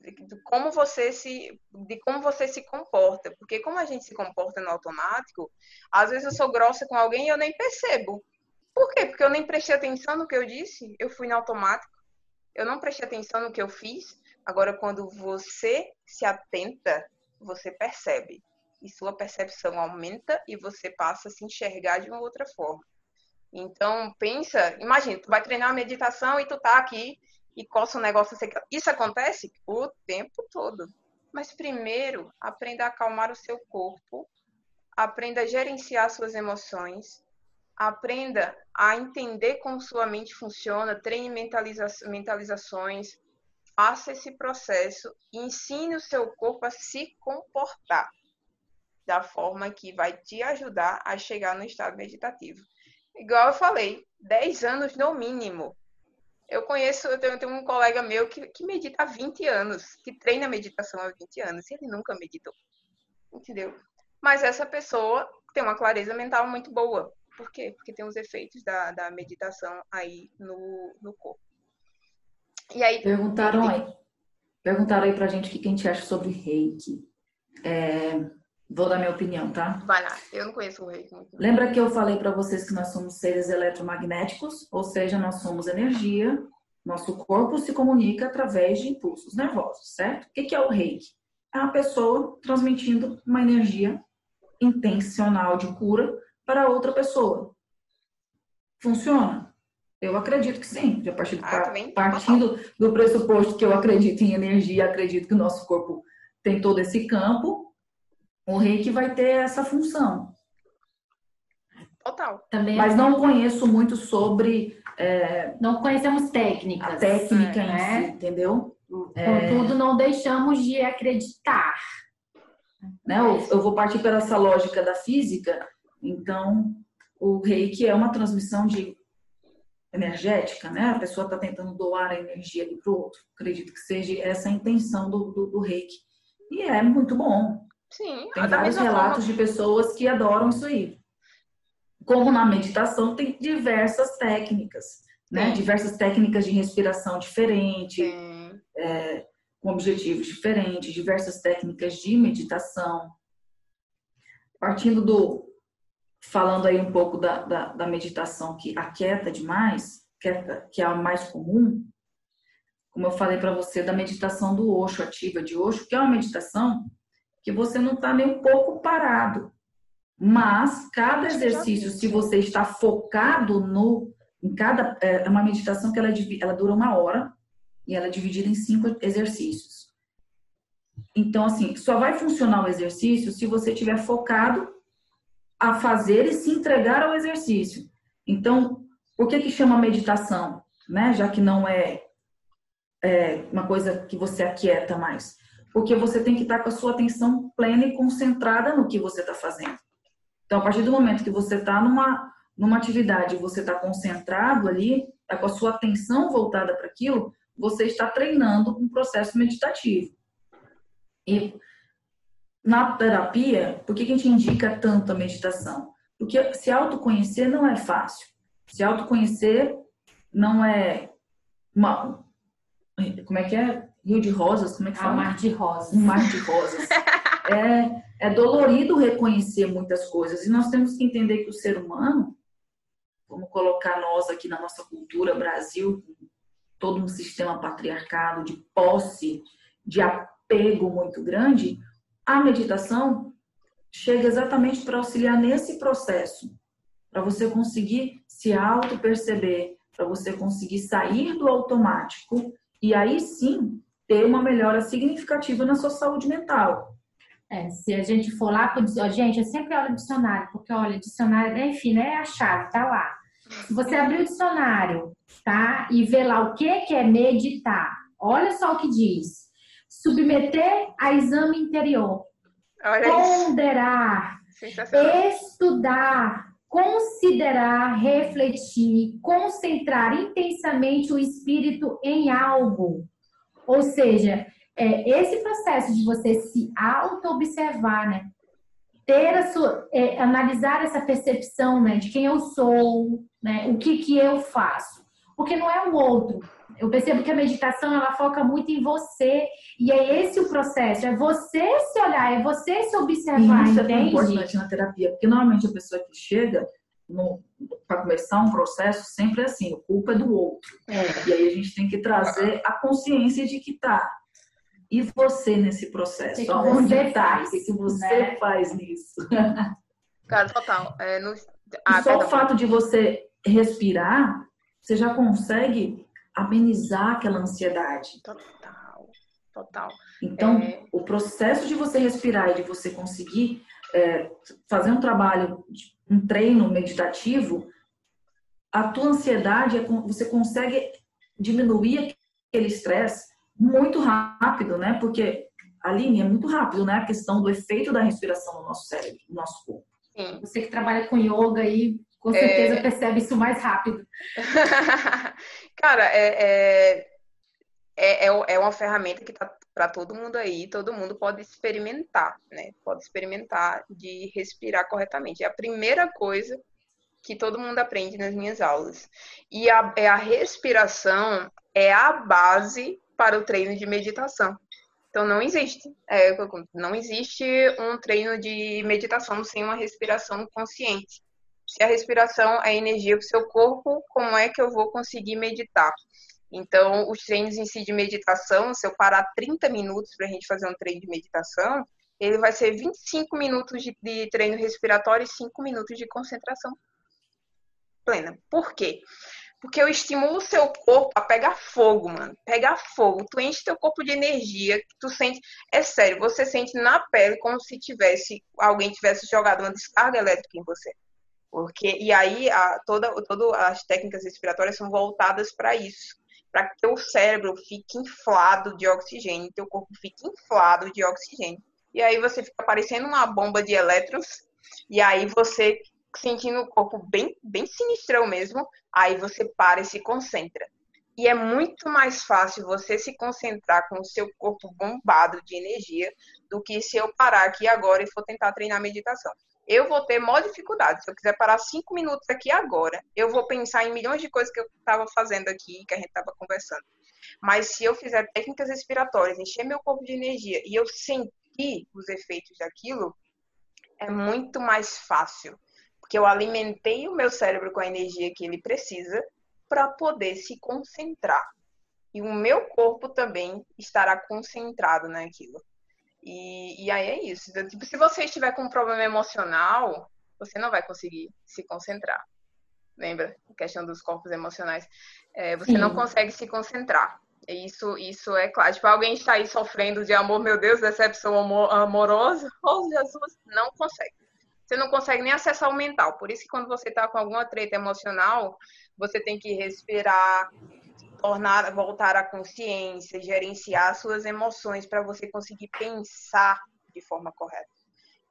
de como você se, de como você se comporta, porque como a gente se comporta no automático, às vezes eu sou grossa com alguém e eu nem percebo. Por quê? Porque eu nem prestei atenção no que eu disse, eu fui no automático. Eu não prestei atenção no que eu fiz. Agora, quando você se atenta, você percebe. E sua percepção aumenta e você passa a se enxergar de uma outra forma. Então, pensa, imagina, tu vai treinar a meditação e tu tá aqui e coça um negócio. Isso acontece o tempo todo. Mas primeiro, aprenda a acalmar o seu corpo, aprenda a gerenciar suas emoções, aprenda a entender como sua mente funciona, treine mentaliza mentalizações, faça esse processo e ensine o seu corpo a se comportar da forma que vai te ajudar a chegar no estado meditativo. Igual eu falei, 10 anos no mínimo. Eu conheço, eu tenho, tenho um colega meu que, que medita há 20 anos, que treina meditação há 20 anos, e ele nunca meditou. Entendeu? Mas essa pessoa tem uma clareza mental muito boa. Por quê? Porque tem os efeitos da, da meditação aí no, no corpo. E aí. Perguntaram aí. Perguntaram aí pra gente o que a gente acha sobre reiki. É, Vou dar minha opinião, tá? Vai lá, eu não conheço o reiki muito. Lembra que eu falei para vocês que nós somos seres eletromagnéticos, ou seja, nós somos energia, nosso corpo se comunica através de impulsos nervosos, certo? O que é o reiki? É uma pessoa transmitindo uma energia intencional de cura para outra pessoa. Funciona? Eu acredito que sim. A partir, ah, partindo do pressuposto que eu acredito em energia, acredito que o nosso corpo tem todo esse campo, o reiki vai ter essa função. Total. Também Mas não conheço muito sobre. É, não conhecemos técnicas. A técnica é, em né? si, entendeu? Contudo, é... não deixamos de acreditar. Né? Eu, eu vou partir pela essa lógica da física. Então, o reiki é uma transmissão de energética, né? A pessoa está tentando doar a energia ali para o outro. Acredito que seja essa a intenção do, do, do reiki. E é muito bom. Sim, tem vários relatos forma... de pessoas que adoram isso aí. Como na meditação tem diversas técnicas, né? Diversas técnicas de respiração diferente, é, com objetivos diferentes, diversas técnicas de meditação. Partindo do falando aí um pouco da, da, da meditação que aquieta demais, que é, que é a mais comum, como eu falei para você, da meditação do Osho, ativa de Osho, que é uma meditação que você não está nem um pouco parado. Mas cada exercício, se você está focado no em cada é, é uma meditação que ela, ela dura uma hora e ela é dividida em cinco exercícios. Então assim, só vai funcionar o exercício se você estiver focado a fazer e se entregar ao exercício. Então, por que que chama meditação, né? Já que não é, é uma coisa que você aquieta mais porque você tem que estar com a sua atenção plena e concentrada no que você está fazendo. Então, a partir do momento que você está numa, numa atividade, você está concentrado ali, está com a sua atenção voltada para aquilo, você está treinando um processo meditativo. E na terapia, por que a gente indica tanto a meditação? Porque se autoconhecer não é fácil. Se autoconhecer não é uma. Como é que é? Rio de Rosas, como é que fala? Um mar de rosas. Um mar de rosas. é, é dolorido reconhecer muitas coisas. E nós temos que entender que o ser humano, vamos colocar nós aqui na nossa cultura, Brasil, todo um sistema patriarcado de posse, de apego muito grande, a meditação chega exatamente para auxiliar nesse processo, para você conseguir se auto-perceber, para você conseguir sair do automático e aí sim ter uma melhora significativa na sua saúde mental. É, se a gente for lá, gente, eu sempre olho o dicionário, porque olha, dicionário, enfim, né, é a chave, tá lá. Se você abrir o dicionário, tá, e ver lá o que que é meditar, olha só o que diz. Submeter a exame interior. Olha ponderar, estudar, considerar, refletir, concentrar intensamente o espírito em algo. Ou seja, é, esse processo de você se auto-observar, né? Ter a sua, é, analisar essa percepção, né? De quem eu sou, né? O que que eu faço. Porque não é o outro. Eu percebo que a meditação, ela foca muito em você. E é esse o processo. É você se olhar, é você se observar, Isso entende? é importante na terapia. Porque normalmente a pessoa que chega para começar um processo sempre é assim, a culpa é do outro. É. E aí a gente tem que trazer a consciência de que tá e você nesse processo? Que que Aonde está? O que, que você né? faz nisso? Cara, total. É, no... ah, só perdão. o fato de você respirar, você já consegue amenizar aquela ansiedade. Total, total. Então, é... o processo de você respirar e de você conseguir é, fazer um trabalho, um treino meditativo, a tua ansiedade, é você consegue diminuir aquele estresse muito rápido, né? Porque, Aline, é muito rápido, né? A questão do efeito da respiração no nosso cérebro, no nosso corpo. Sim. Você que trabalha com yoga aí, com certeza é... percebe isso mais rápido. Cara, é, é, é, é, é uma ferramenta que tá para todo mundo aí, todo mundo pode experimentar, né? Pode experimentar de respirar corretamente. É a primeira coisa que todo mundo aprende nas minhas aulas. E a, é a respiração é a base para o treino de meditação. Então não existe, é, não existe um treino de meditação sem uma respiração consciente. Se a respiração é energia para o seu corpo, como é que eu vou conseguir meditar? Então, os treinos em si de meditação, se eu parar 30 minutos para a gente fazer um treino de meditação, ele vai ser 25 minutos de, de treino respiratório e 5 minutos de concentração plena. Por quê? Porque eu estimulo o seu corpo a pegar fogo, mano. Pegar fogo. Tu enche teu corpo de energia. Tu sente. É sério, você sente na pele como se tivesse. Alguém tivesse jogado uma descarga elétrica em você. Porque, e aí, a, toda, todas as técnicas respiratórias são voltadas para isso. Para que teu cérebro fique inflado de oxigênio, teu corpo fique inflado de oxigênio. E aí você fica parecendo uma bomba de elétrons. E aí você sentindo o corpo bem, bem sinistrão mesmo, aí você para e se concentra. E é muito mais fácil você se concentrar com o seu corpo bombado de energia do que se eu parar aqui agora e for tentar treinar meditação. Eu vou ter maior dificuldade. Se eu quiser parar cinco minutos aqui agora, eu vou pensar em milhões de coisas que eu estava fazendo aqui, que a gente estava conversando. Mas se eu fizer técnicas respiratórias, encher meu corpo de energia e eu sentir os efeitos daquilo, é muito mais fácil porque eu alimentei o meu cérebro com a energia que ele precisa para poder se concentrar. E o meu corpo também estará concentrado naquilo. E, e aí é isso. Então, tipo, se você estiver com um problema emocional, você não vai conseguir se concentrar. Lembra? A questão dos corpos emocionais. É, você Sim. não consegue se concentrar. Isso, isso é claro. Tipo, alguém está aí sofrendo de amor, meu Deus, decepção amorosa. Oh, Jesus, não consegue você não consegue nem acessar o mental. Por isso que quando você está com alguma treta emocional, você tem que respirar, tornar, voltar à consciência, gerenciar suas emoções para você conseguir pensar de forma correta.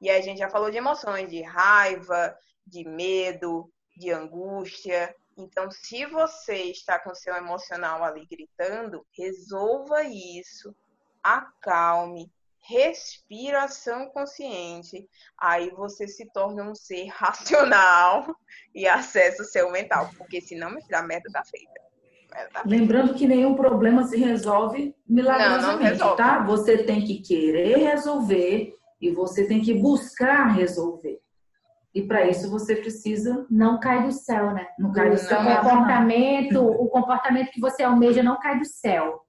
E a gente já falou de emoções, de raiva, de medo, de angústia. Então, se você está com seu emocional ali gritando, resolva isso, acalme, respiração consciente, aí você se torna um ser racional e acessa o seu mental, porque senão, filho, a merda tá feita. Lembrando que nenhum problema se resolve milagrosamente, não, não resolve. tá? Você tem que querer resolver e você tem que buscar resolver. E para isso você precisa. Não cai do céu, né? Não cai do céu. O comportamento, o comportamento que você almeja não cai do céu.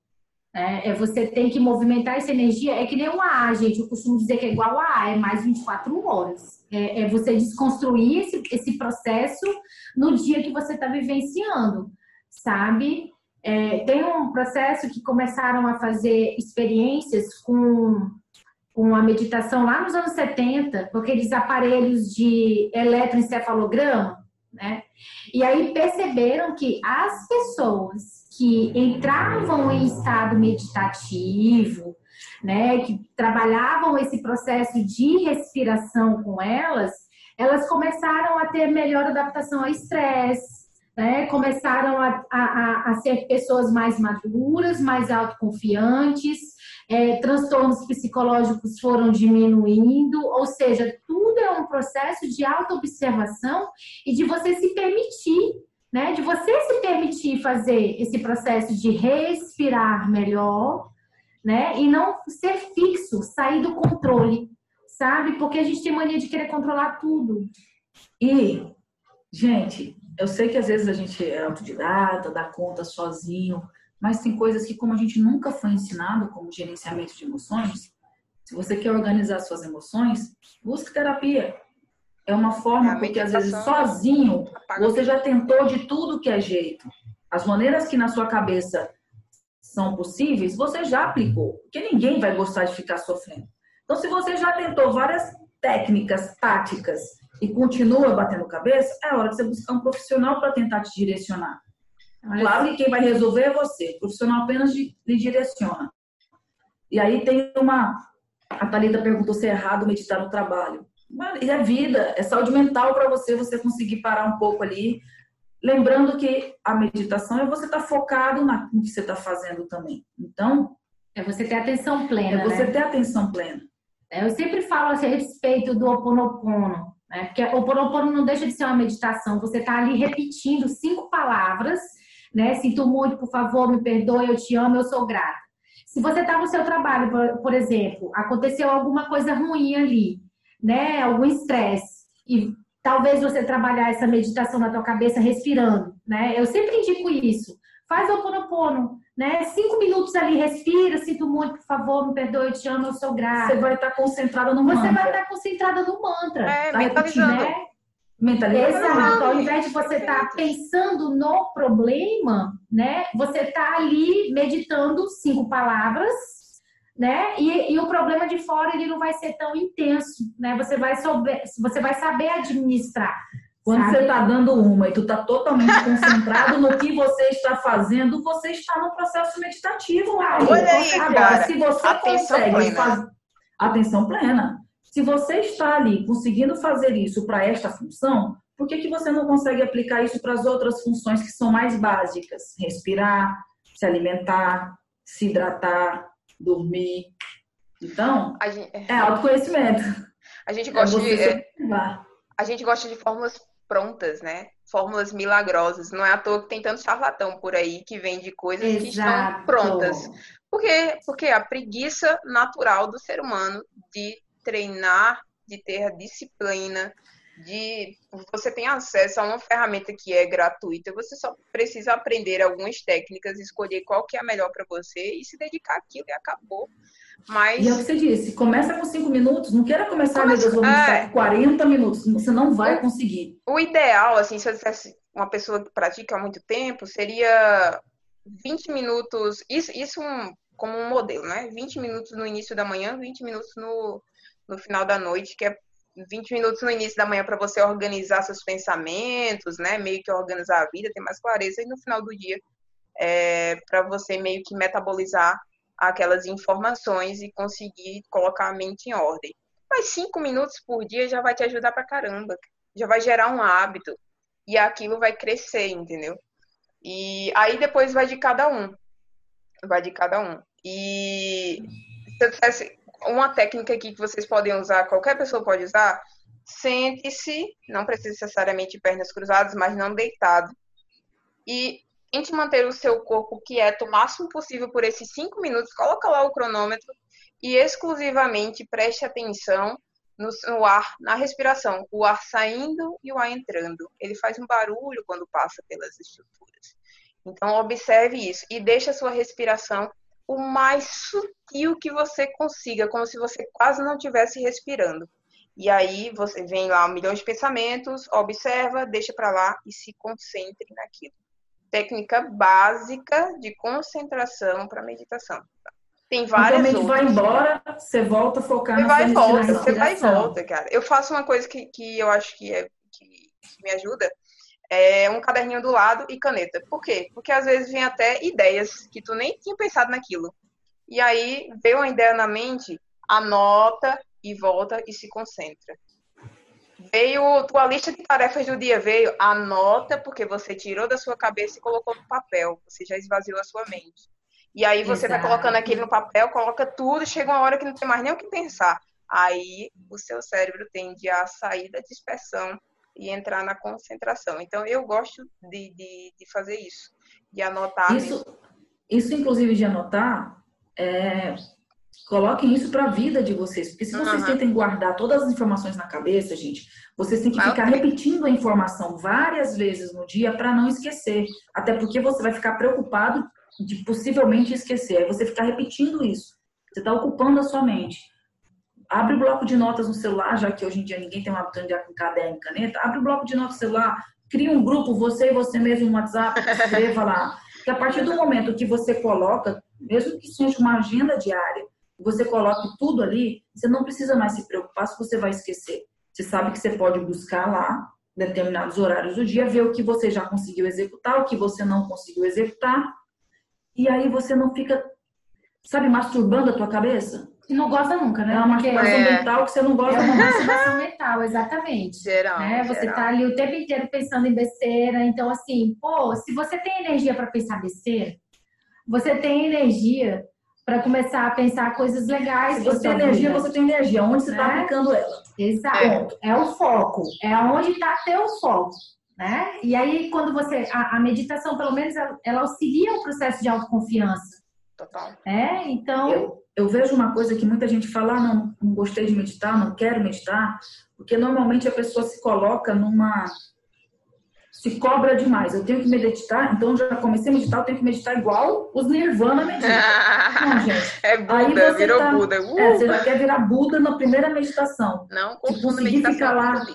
É, é, você tem que movimentar essa energia. É que nem o A, gente. Eu costumo dizer que é igual a A, é mais 24 horas. É, é você desconstruir esse, esse processo no dia que você está vivenciando, sabe? É, tem um processo que começaram a fazer experiências com, com a meditação lá nos anos 70, com aqueles aparelhos de eletroencefalograma, né? E aí perceberam que as pessoas que entravam em estado meditativo, né, que trabalhavam esse processo de respiração com elas, elas começaram a ter melhor adaptação ao estresse, né, começaram a, a, a ser pessoas mais maduras, mais autoconfiantes, é, transtornos psicológicos foram diminuindo, ou seja, tudo é um processo de autoobservação e de você se permitir né? De você se permitir fazer esse processo de respirar melhor, né? E não ser fixo, sair do controle, sabe? Porque a gente tem mania de querer controlar tudo. E, gente, eu sei que às vezes a gente é autodidata, dá conta sozinho, mas tem coisas que, como a gente nunca foi ensinado, como gerenciamento de emoções, se você quer organizar suas emoções, busque terapia. É uma forma, é porque às vezes sozinho você já tentou de tudo que é jeito. As maneiras que na sua cabeça são possíveis, você já aplicou. Porque ninguém vai gostar de ficar sofrendo. Então, se você já tentou várias técnicas, táticas e continua batendo cabeça, é hora de você buscar um profissional para tentar te direcionar. Claro que quem vai resolver é você. O profissional apenas lhe direciona. E aí tem uma. A Thalita perguntou se é errado meditar no trabalho. E é vida, é saúde mental para você, você conseguir parar um pouco ali. Lembrando que a meditação é você estar tá focado na, no que você está fazendo também. Então. É você ter atenção plena. É você né? ter atenção plena. É, eu sempre falo assim, a respeito do Oponopono, né? Porque o Oponopono não deixa de ser uma meditação. Você está ali repetindo cinco palavras, né? Sinto muito, por favor, me perdoe, eu te amo, eu sou grata. Se você está no seu trabalho, por exemplo, aconteceu alguma coisa ruim ali, né, algum estresse e talvez você trabalhar essa meditação na tua cabeça respirando, né? Eu sempre indico isso. Faz o ponopono, né? Cinco minutos ali, respira, sinto muito, por favor, me perdoe, eu te amo, eu sou grata. Você vai estar concentrada no você mantra. Você vai estar concentrada no mantra. É, tá mentalizando. Né? Mentalizando. Exato. Ao invés de você estar tá pensando no problema, né? Você está ali meditando cinco palavras né? E, e, o problema de fora ele não vai ser tão intenso, né? Você vai saber, você vai saber administrar. Quando sabe? você está dando uma e tu está totalmente concentrado no que você está fazendo, você está no processo meditativo. Aí. Olha aí, Agora, cara. se você atenção consegue plena. Faz... atenção plena, se você está ali conseguindo fazer isso para esta função, por que, que você não consegue aplicar isso para as outras funções que são mais básicas? Respirar, se alimentar, se hidratar, dormir. Então, gente, é autoconhecimento. A gente é gosta é de. A gente gosta de fórmulas prontas, né? Fórmulas milagrosas. Não é à toa que tem tanto charlatão por aí que vende coisas Exato. que estão prontas. Porque, porque a preguiça natural do ser humano de treinar, de ter a disciplina, de você tem acesso a uma ferramenta que é gratuita, você só precisa aprender algumas técnicas, escolher qual que é a melhor para você e se dedicar àquilo e acabou. Mas... E é o que você disse, começa com cinco minutos, não queira começar, Começa... meu Deus, é... 40 minutos, você não vai conseguir. O ideal, assim, se eu dissesse uma pessoa que pratica há muito tempo, seria 20 minutos, isso, isso um, como um modelo, né? 20 minutos no início da manhã, 20 minutos no, no final da noite, que é 20 minutos no início da manhã para você organizar seus pensamentos, né? Meio que organizar a vida, ter mais clareza, e no final do dia é, para você meio que metabolizar aquelas informações e conseguir colocar a mente em ordem. Mas cinco minutos por dia já vai te ajudar pra caramba. Já vai gerar um hábito. E aquilo vai crescer, entendeu? E aí depois vai de cada um. Vai de cada um. E se eu dissesse, uma técnica aqui que vocês podem usar, qualquer pessoa pode usar, sente-se, não precisa necessariamente pernas cruzadas, mas não deitado. E tente manter o seu corpo quieto o máximo possível por esses cinco minutos, coloca lá o cronômetro e exclusivamente preste atenção no, no, ar, na respiração, o ar saindo e o ar entrando. Ele faz um barulho quando passa pelas estruturas. Então observe isso e deixe a sua respiração o mais sutil que você consiga, como se você quase não estivesse respirando. E aí você vem lá um milhão de pensamentos, observa, deixa para lá e se concentre naquilo. Técnica básica de concentração para meditação. Tem várias outras. vai embora, você volta a focar você na vai volta, Você vai e volta, cara. Eu faço uma coisa que, que eu acho que, é, que, que me ajuda, é um caderninho do lado e caneta. Por quê? Porque às vezes vem até ideias que tu nem tinha pensado naquilo. E aí veio uma ideia na mente, anota e volta e se concentra. Veio tua lista de tarefas do dia, veio, anota, porque você tirou da sua cabeça e colocou no papel. Você já esvaziou a sua mente. E aí você Exato. vai colocando aquilo no papel, coloca tudo, chega uma hora que não tem mais nem o que pensar. Aí o seu cérebro tende a sair da dispersão e entrar na concentração. Então eu gosto de, de, de fazer isso, de anotar. Isso, isso inclusive de anotar, é, coloquem isso para a vida de vocês, porque se vocês uhum. tentem guardar todas as informações na cabeça, gente, vocês têm que ficar repetindo a informação várias vezes no dia para não esquecer. Até porque você vai ficar preocupado de possivelmente esquecer. Aí você ficar repetindo isso. Você está ocupando a sua mente. Abre o bloco de notas no celular, já que hoje em dia ninguém tem uma hábito de andar com caderno e caneta. Abre o bloco de notas no celular, cria um grupo, você e você mesmo no WhatsApp, escreva lá. Que a partir do momento que você coloca, mesmo que seja uma agenda diária, você coloque tudo ali, você não precisa mais se preocupar se você vai esquecer. Você sabe que você pode buscar lá determinados horários do dia, ver o que você já conseguiu executar, o que você não conseguiu executar, e aí você não fica, sabe, masturbando a tua cabeça? E não gosta nunca, né? É uma masturbação é... mental que você não gosta. É uma masturbação mental, exatamente. Geral, né? Você geral. tá ali o tempo inteiro pensando em besteira. Então, assim, pô, se você tem energia para pensar besteira, você tem energia para começar a pensar coisas legais. Se você tem energia, vida. você tem energia. Onde você está né? aplicando ela? Exato. É. é o foco. É onde está teu foco né? E aí, quando você. A, a meditação, pelo menos, ela, ela, auxilia o processo de autoconfiança. Total. É, então. Eu, eu vejo uma coisa que muita gente fala: ah, não, não gostei de meditar, não quero meditar, porque normalmente a pessoa se coloca numa. Se cobra demais. Eu tenho que meditar, então já comecei a meditar, eu tenho que meditar igual os Nirvana meditam. não, gente. É Buda, virou tá, Buda. Uh! É, você já quer virar Buda na primeira meditação. Não, conseguir ficar lá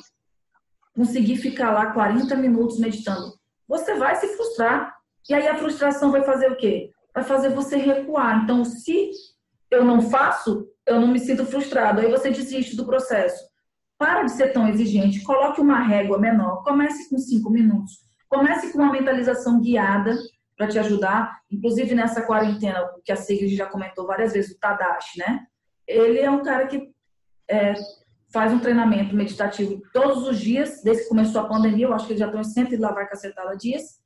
conseguir ficar lá 40 minutos meditando. Você vai se frustrar. E aí a frustração vai fazer o quê? Vai fazer você recuar. Então, se eu não faço, eu não me sinto frustrado. Aí você desiste do processo. Para de ser tão exigente. Coloque uma régua menor. Comece com cinco minutos. Comece com uma mentalização guiada para te ajudar. Inclusive nessa quarentena, que a Sigrid já comentou várias vezes, o Tadashi, né? Ele é um cara que é, faz um treinamento meditativo todos os dias, desde que começou a pandemia, eu acho que ele já estão sempre de lavar cacetada dias.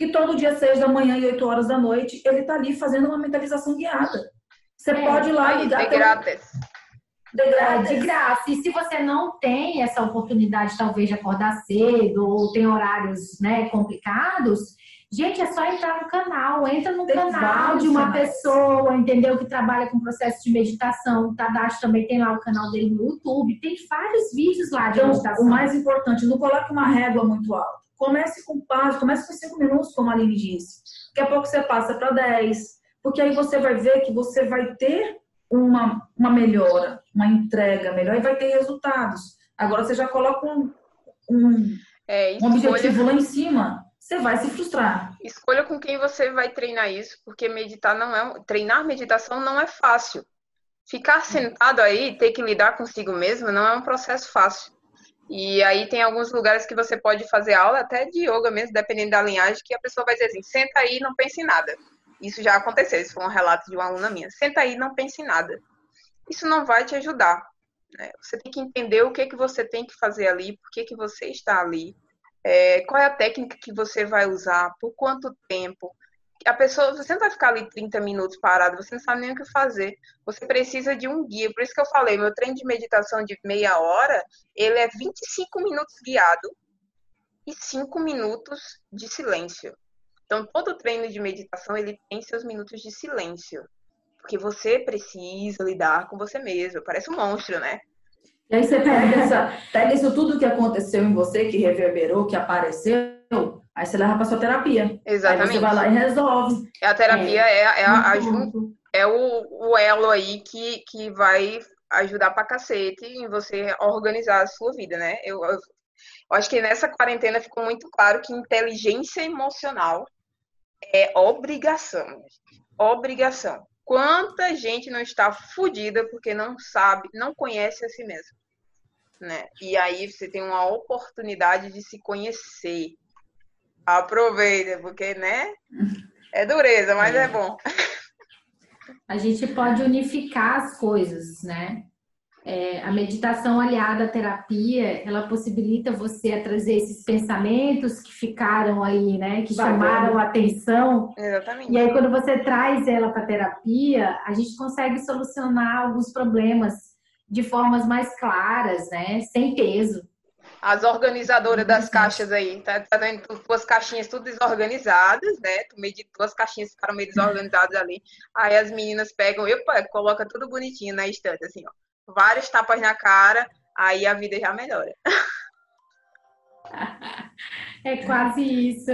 E todo dia, seis da manhã e oito horas da noite, ele está ali fazendo uma mentalização guiada. Você é, pode ir lá e ligar. De grátis. De grátis. de graça. E se você não tem essa oportunidade, talvez, de acordar cedo, ou tem horários né, complicados, Gente, é só entrar no canal, entra no tem canal de uma canais. pessoa, entendeu? Que trabalha com processo de meditação. O Tadashi também tem lá o canal dele no YouTube. Tem vários vídeos lá de então, meditação. O mais importante, não coloque uma régua muito alta. Comece com paz, comece com cinco minutos, como a Aline disse. Daqui a pouco você passa para 10. Porque aí você vai ver que você vai ter uma, uma melhora, uma entrega melhor e vai ter resultados. Agora você já coloca um, um, é, um objetivo lá em cima você vai se frustrar. Escolha com quem você vai treinar isso, porque meditar não é treinar meditação não é fácil. Ficar sentado aí, ter que lidar consigo mesmo, não é um processo fácil. E aí tem alguns lugares que você pode fazer aula, até de yoga mesmo, dependendo da linhagem, que a pessoa vai dizer assim, senta aí e não pense em nada. Isso já aconteceu, isso foi um relato de uma aluna minha. Senta aí não pense em nada. Isso não vai te ajudar. Né? Você tem que entender o que, que você tem que fazer ali, por que, que você está ali, é, qual é a técnica que você vai usar, por quanto tempo. A pessoa, você não vai ficar ali 30 minutos parado, você não sabe nem o que fazer. Você precisa de um guia. Por isso que eu falei, meu treino de meditação de meia hora, ele é 25 minutos guiado e 5 minutos de silêncio. Então, todo treino de meditação, ele tem seus minutos de silêncio. Porque você precisa lidar com você mesmo. Parece um monstro, né? E aí você pega, essa, pega isso tudo que aconteceu em você, que reverberou, que apareceu, Aí você leva para sua terapia. Exatamente. Aí você vai lá e resolve. A terapia é, é, é, a, é o, o, elo aí que, que vai ajudar pra cacete em você organizar a sua vida, né? Eu, eu, eu acho que nessa quarentena ficou muito claro que inteligência emocional é obrigação. Obrigação. Quanta gente não está fodida porque não sabe, não conhece a si mesmo. Né? E aí você tem uma oportunidade de se conhecer. Aproveita, porque, né? É dureza, mas é, é bom. A gente pode unificar as coisas, né? É, a meditação aliada à terapia, ela possibilita você a trazer esses pensamentos que ficaram aí, né? Que chamaram a atenção. Exatamente. E aí, quando você traz ela para a terapia, a gente consegue solucionar alguns problemas de formas mais claras, né? Sem peso. As organizadoras das caixas aí, tá, tá vendo tuas caixinhas tudo desorganizadas, né? Tu meditou, as caixinhas ficaram meio desorganizadas ali. Aí as meninas pegam, opa, coloca tudo bonitinho na estante, assim, ó vários tapas na cara, aí a vida já melhora. É quase isso.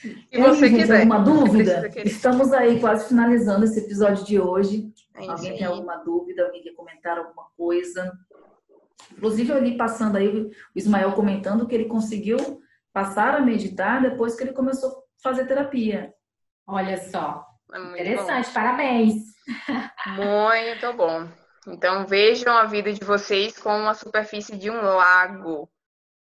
Se você aí, quiser. alguma dúvida? Estamos aí quase finalizando esse episódio de hoje. Alguém tem alguma dúvida? Alguém quer comentar alguma coisa? Inclusive, eu li passando aí o Ismael comentando que ele conseguiu passar a meditar depois que ele começou a fazer terapia. Olha só. É Interessante, bom. parabéns. Muito bom. Então vejam a vida de vocês como a superfície de um lago.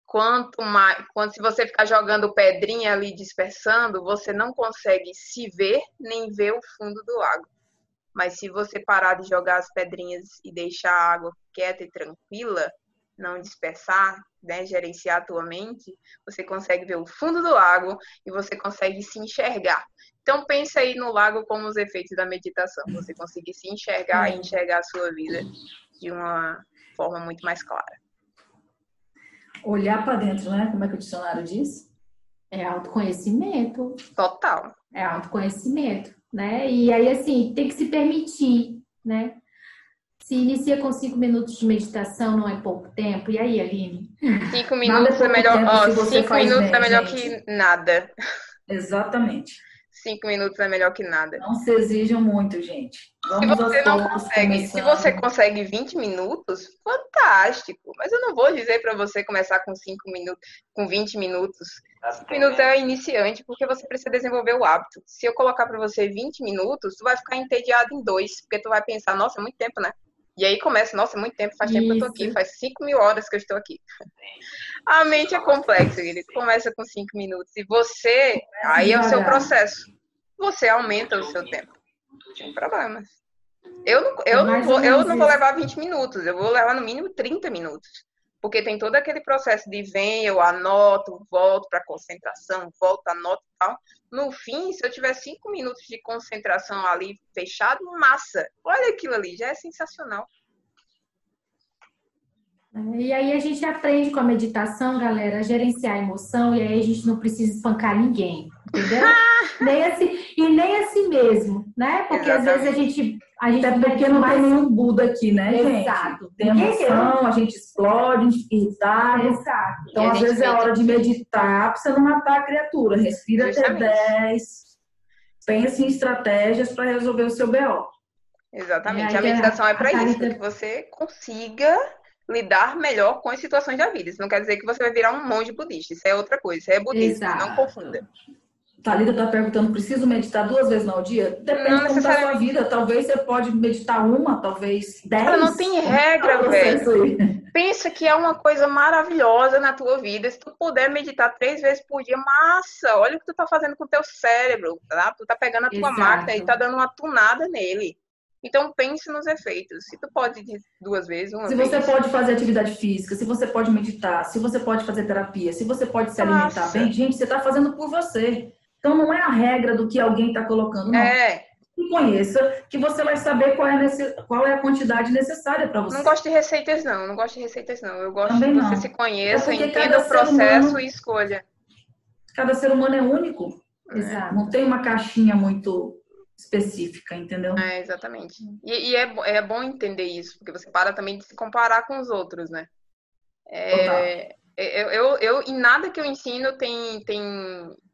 Quanto mais, quando se você ficar jogando pedrinha ali dispersando, você não consegue se ver nem ver o fundo do lago. Mas se você parar de jogar as pedrinhas e deixar a água quieta e tranquila, não dispersar, né, gerenciar a tua mente, você consegue ver o fundo do lago e você consegue se enxergar. Então pense aí no lago como os efeitos da meditação. Você conseguir se enxergar e enxergar a sua vida de uma forma muito mais clara. Olhar para dentro, né? Como é que o dicionário diz? É autoconhecimento. Total. É autoconhecimento, né? E aí, assim, tem que se permitir, né? Se inicia com cinco minutos de meditação, não é pouco tempo. E aí, Aline? Cinco minutos é melhor. Ó, cinco minutos bem, é melhor gente. que nada. Exatamente cinco minutos é melhor que nada. Não se exijam muito, gente. Vamos se você não consegue, se você consegue 20 minutos, fantástico. Mas eu não vou dizer para você começar com 5 minutos, com 20 minutos. 5 minutos é iniciante, porque você precisa desenvolver o hábito. Se eu colocar para você 20 minutos, tu vai ficar entediado em dois, porque tu vai pensar, nossa, é muito tempo, né? E aí começa, nossa, é muito tempo, faz tempo Isso. que eu tô aqui, faz 5 mil horas que eu estou aqui. A mente é complexa, ele começa com 5 minutos. E você, aí é o seu processo você aumenta o seu tempo. Sem problemas. Eu não, eu, não vou, eu não vou levar 20 minutos, eu vou levar no mínimo 30 minutos. Porque tem todo aquele processo de vem, eu anoto, volto para concentração, volto, anoto e tal. No fim, se eu tiver cinco minutos de concentração ali fechado, massa. Olha aquilo ali, já é sensacional. E aí a gente aprende com a meditação, galera, a gerenciar a emoção e aí a gente não precisa espancar ninguém, entendeu? nem assim, e nem assim mesmo, né? Porque Exatamente. às vezes a gente. A gente Até porque não mais... tem nenhum Buda aqui, né, Exato. gente? Tem emoção, a gente explode, irritado. Exato. Então, às vezes é hora de meditar pra você não matar a criatura. Respira Justamente. até 10. Pense em estratégias para resolver o seu BO. Exatamente. A meditação é para isso, para que você consiga lidar melhor com as situações da vida. Isso não quer dizer que você vai virar um monge budista. Isso é outra coisa. Isso é budismo. Exato. Não confunda. Thalita está perguntando, preciso meditar duas vezes no dia? Depende não como da sua vida. Talvez você pode meditar uma, talvez dez. Cara, não tem regra, velho. Pensa que é uma coisa maravilhosa na tua vida. Se tu puder meditar três vezes por dia, massa! Olha o que tu tá fazendo com o teu cérebro, tá? Tu tá pegando a tua Exato. máquina e tá dando uma tunada nele. Então pense nos efeitos. Se tu pode duas vezes, uma se vez. você pode fazer atividade física, se você pode meditar, se você pode fazer terapia, se você pode se alimentar Nossa. bem, gente, você está fazendo por você. Então não é a regra do que alguém está colocando, não. É. E conheça que você vai saber qual é, nesse, qual é a quantidade necessária para você. Não gosto de receitas, não. Não gosto de receitas, não. Eu gosto Também que você se conheça, é entenda o processo humano, e escolha. Cada ser humano é único. Exato. Não tem uma caixinha muito específica, entendeu? É, exatamente. E, e, é, é bom entender isso, porque você para também de se comparar com os outros, né? É, Eu, eu, eu, em nada que eu ensino tem, tem,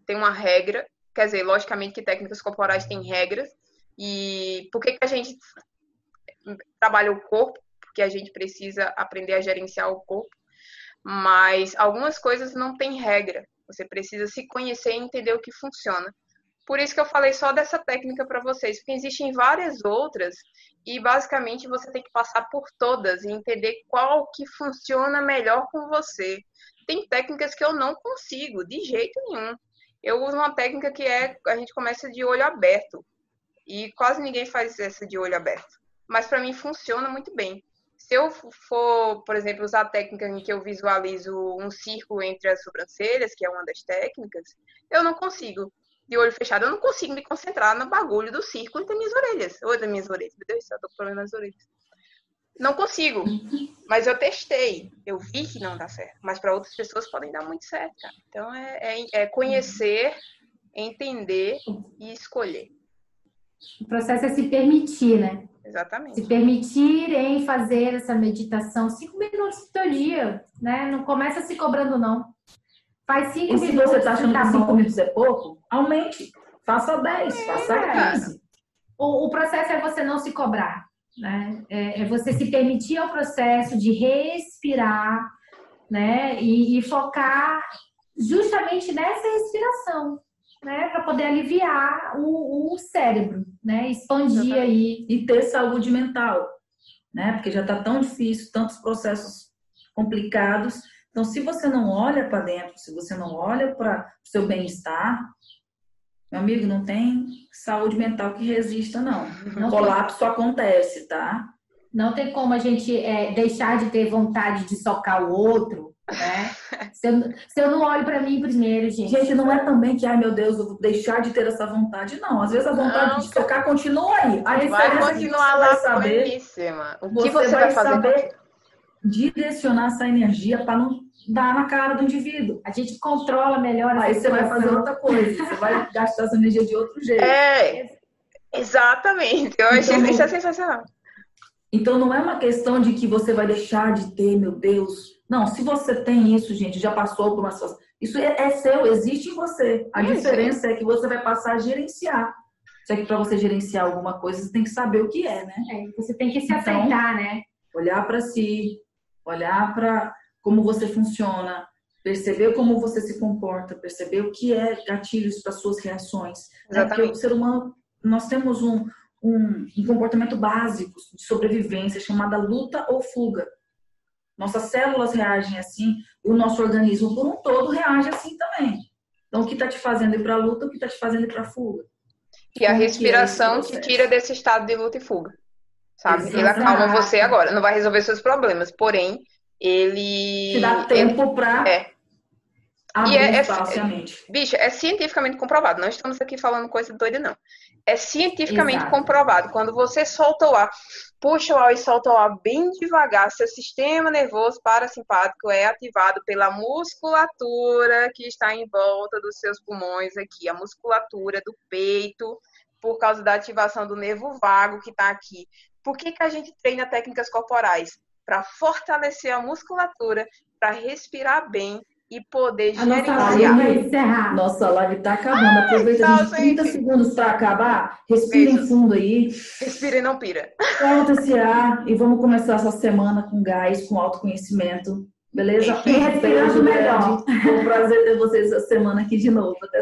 tem uma regra. Quer dizer, logicamente que técnicas corporais têm regras. E por que, que a gente trabalha o corpo? Porque a gente precisa aprender a gerenciar o corpo. Mas algumas coisas não têm regra. Você precisa se conhecer e entender o que funciona. Por isso que eu falei só dessa técnica para vocês, porque existem várias outras e basicamente você tem que passar por todas e entender qual que funciona melhor com você. Tem técnicas que eu não consigo, de jeito nenhum. Eu uso uma técnica que é a gente começa de olho aberto e quase ninguém faz essa de olho aberto, mas para mim funciona muito bem. Se eu for, por exemplo, usar a técnica em que eu visualizo um círculo entre as sobrancelhas, que é uma das técnicas, eu não consigo de olho fechado, eu não consigo me concentrar no bagulho do círculo entre minhas orelhas. Ou das minhas orelhas. Meu Deus do céu, eu tô com problema nas orelhas. Não consigo. Mas eu testei. Eu vi que não dá certo. Mas para outras pessoas podem dar muito certo, cara. Então é, é, é conhecer, entender e escolher. O processo é se permitir, né? Exatamente. Se permitir em fazer essa meditação cinco minutos do teu dia, né? Não começa se cobrando, não. Faz cinco e se minutos. você está achando tá que cinco bom. minutos é pouco, aumente. Faça 10, É, faça. 15. O, o processo é você não se cobrar, né? É, é você se permitir ao processo de respirar, né? E, e focar justamente nessa respiração, né? Para poder aliviar o, o cérebro, né? Expandir aí. E ter saúde mental, né? Porque já está tão difícil, tantos processos complicados. Então, se você não olha para dentro, se você não olha para o seu bem-estar, meu amigo, não tem saúde mental que resista, não. Não Colapso acontece, tá? Não tem como a gente é, deixar de ter vontade de socar o outro, né? Se eu, se eu não olho para mim primeiro, gente. Gente, não é também que, ai meu Deus, eu vou deixar de ter essa vontade. Não, às vezes a vontade Não, de tocar continua aí. A Vai é continuar você lá vai saber. O você que você vai vai fazer? saber direcionar essa energia para não dar na cara do indivíduo. A gente controla melhor Aí você vai fazer outra coisa, você vai gastar essa energia de outro jeito. É, exatamente. Eu achei Então, isso é sensacional. Então não é uma questão de que você vai deixar de ter, meu Deus. Não, se você tem isso, gente, já passou por uma situação. Isso é, é seu, existe em você. A Isso. diferença é que você vai passar a gerenciar. Só que para você gerenciar alguma coisa, você tem que saber o que é, né? É, você tem que se Então, aceitar, né? Olhar para si, olhar para como você funciona, perceber como você se comporta, perceber o que é gatilhos para suas reações. Porque Exatamente. o ser humano, nós temos um, um, um comportamento básico de sobrevivência chamada luta ou fuga. Nossas células reagem assim, e o nosso organismo por um todo reage assim também. Então, o que está te fazendo ir para a luta, o que está te fazendo ir para a fuga. E a é respiração te tira desse estado de luta e fuga. Sabe? Ele Exato. acalma você agora. Não vai resolver seus problemas. Porém, ele. Te dá tempo para É. abrir E é- é- espaço mente. Bicho, é cientificamente comprovado. Não estamos aqui falando coisa doida, não. É cientificamente Exato. comprovado. Quando você solta o ar, puxa o ar e solta o ar bem devagar, seu sistema nervoso parasimpático é ativado pela musculatura que está em volta dos seus pulmões aqui, a musculatura do peito, por causa da ativação do nervo vago que está aqui. Por que, que a gente treina técnicas corporais? Para fortalecer a musculatura, para respirar bem e poder A nossa live gerenciar. vai encerrar. Nossa live tá acabando. Aproveita tá, gente, 30 gente. segundos para acabar. Respirem Beijos. fundo aí. Respira e não pira. Solta esse ar e vamos começar essa semana com gás, com autoconhecimento. Beleza? E respirando Beijo melhor. Foi um prazer ter vocês essa semana aqui de novo. Até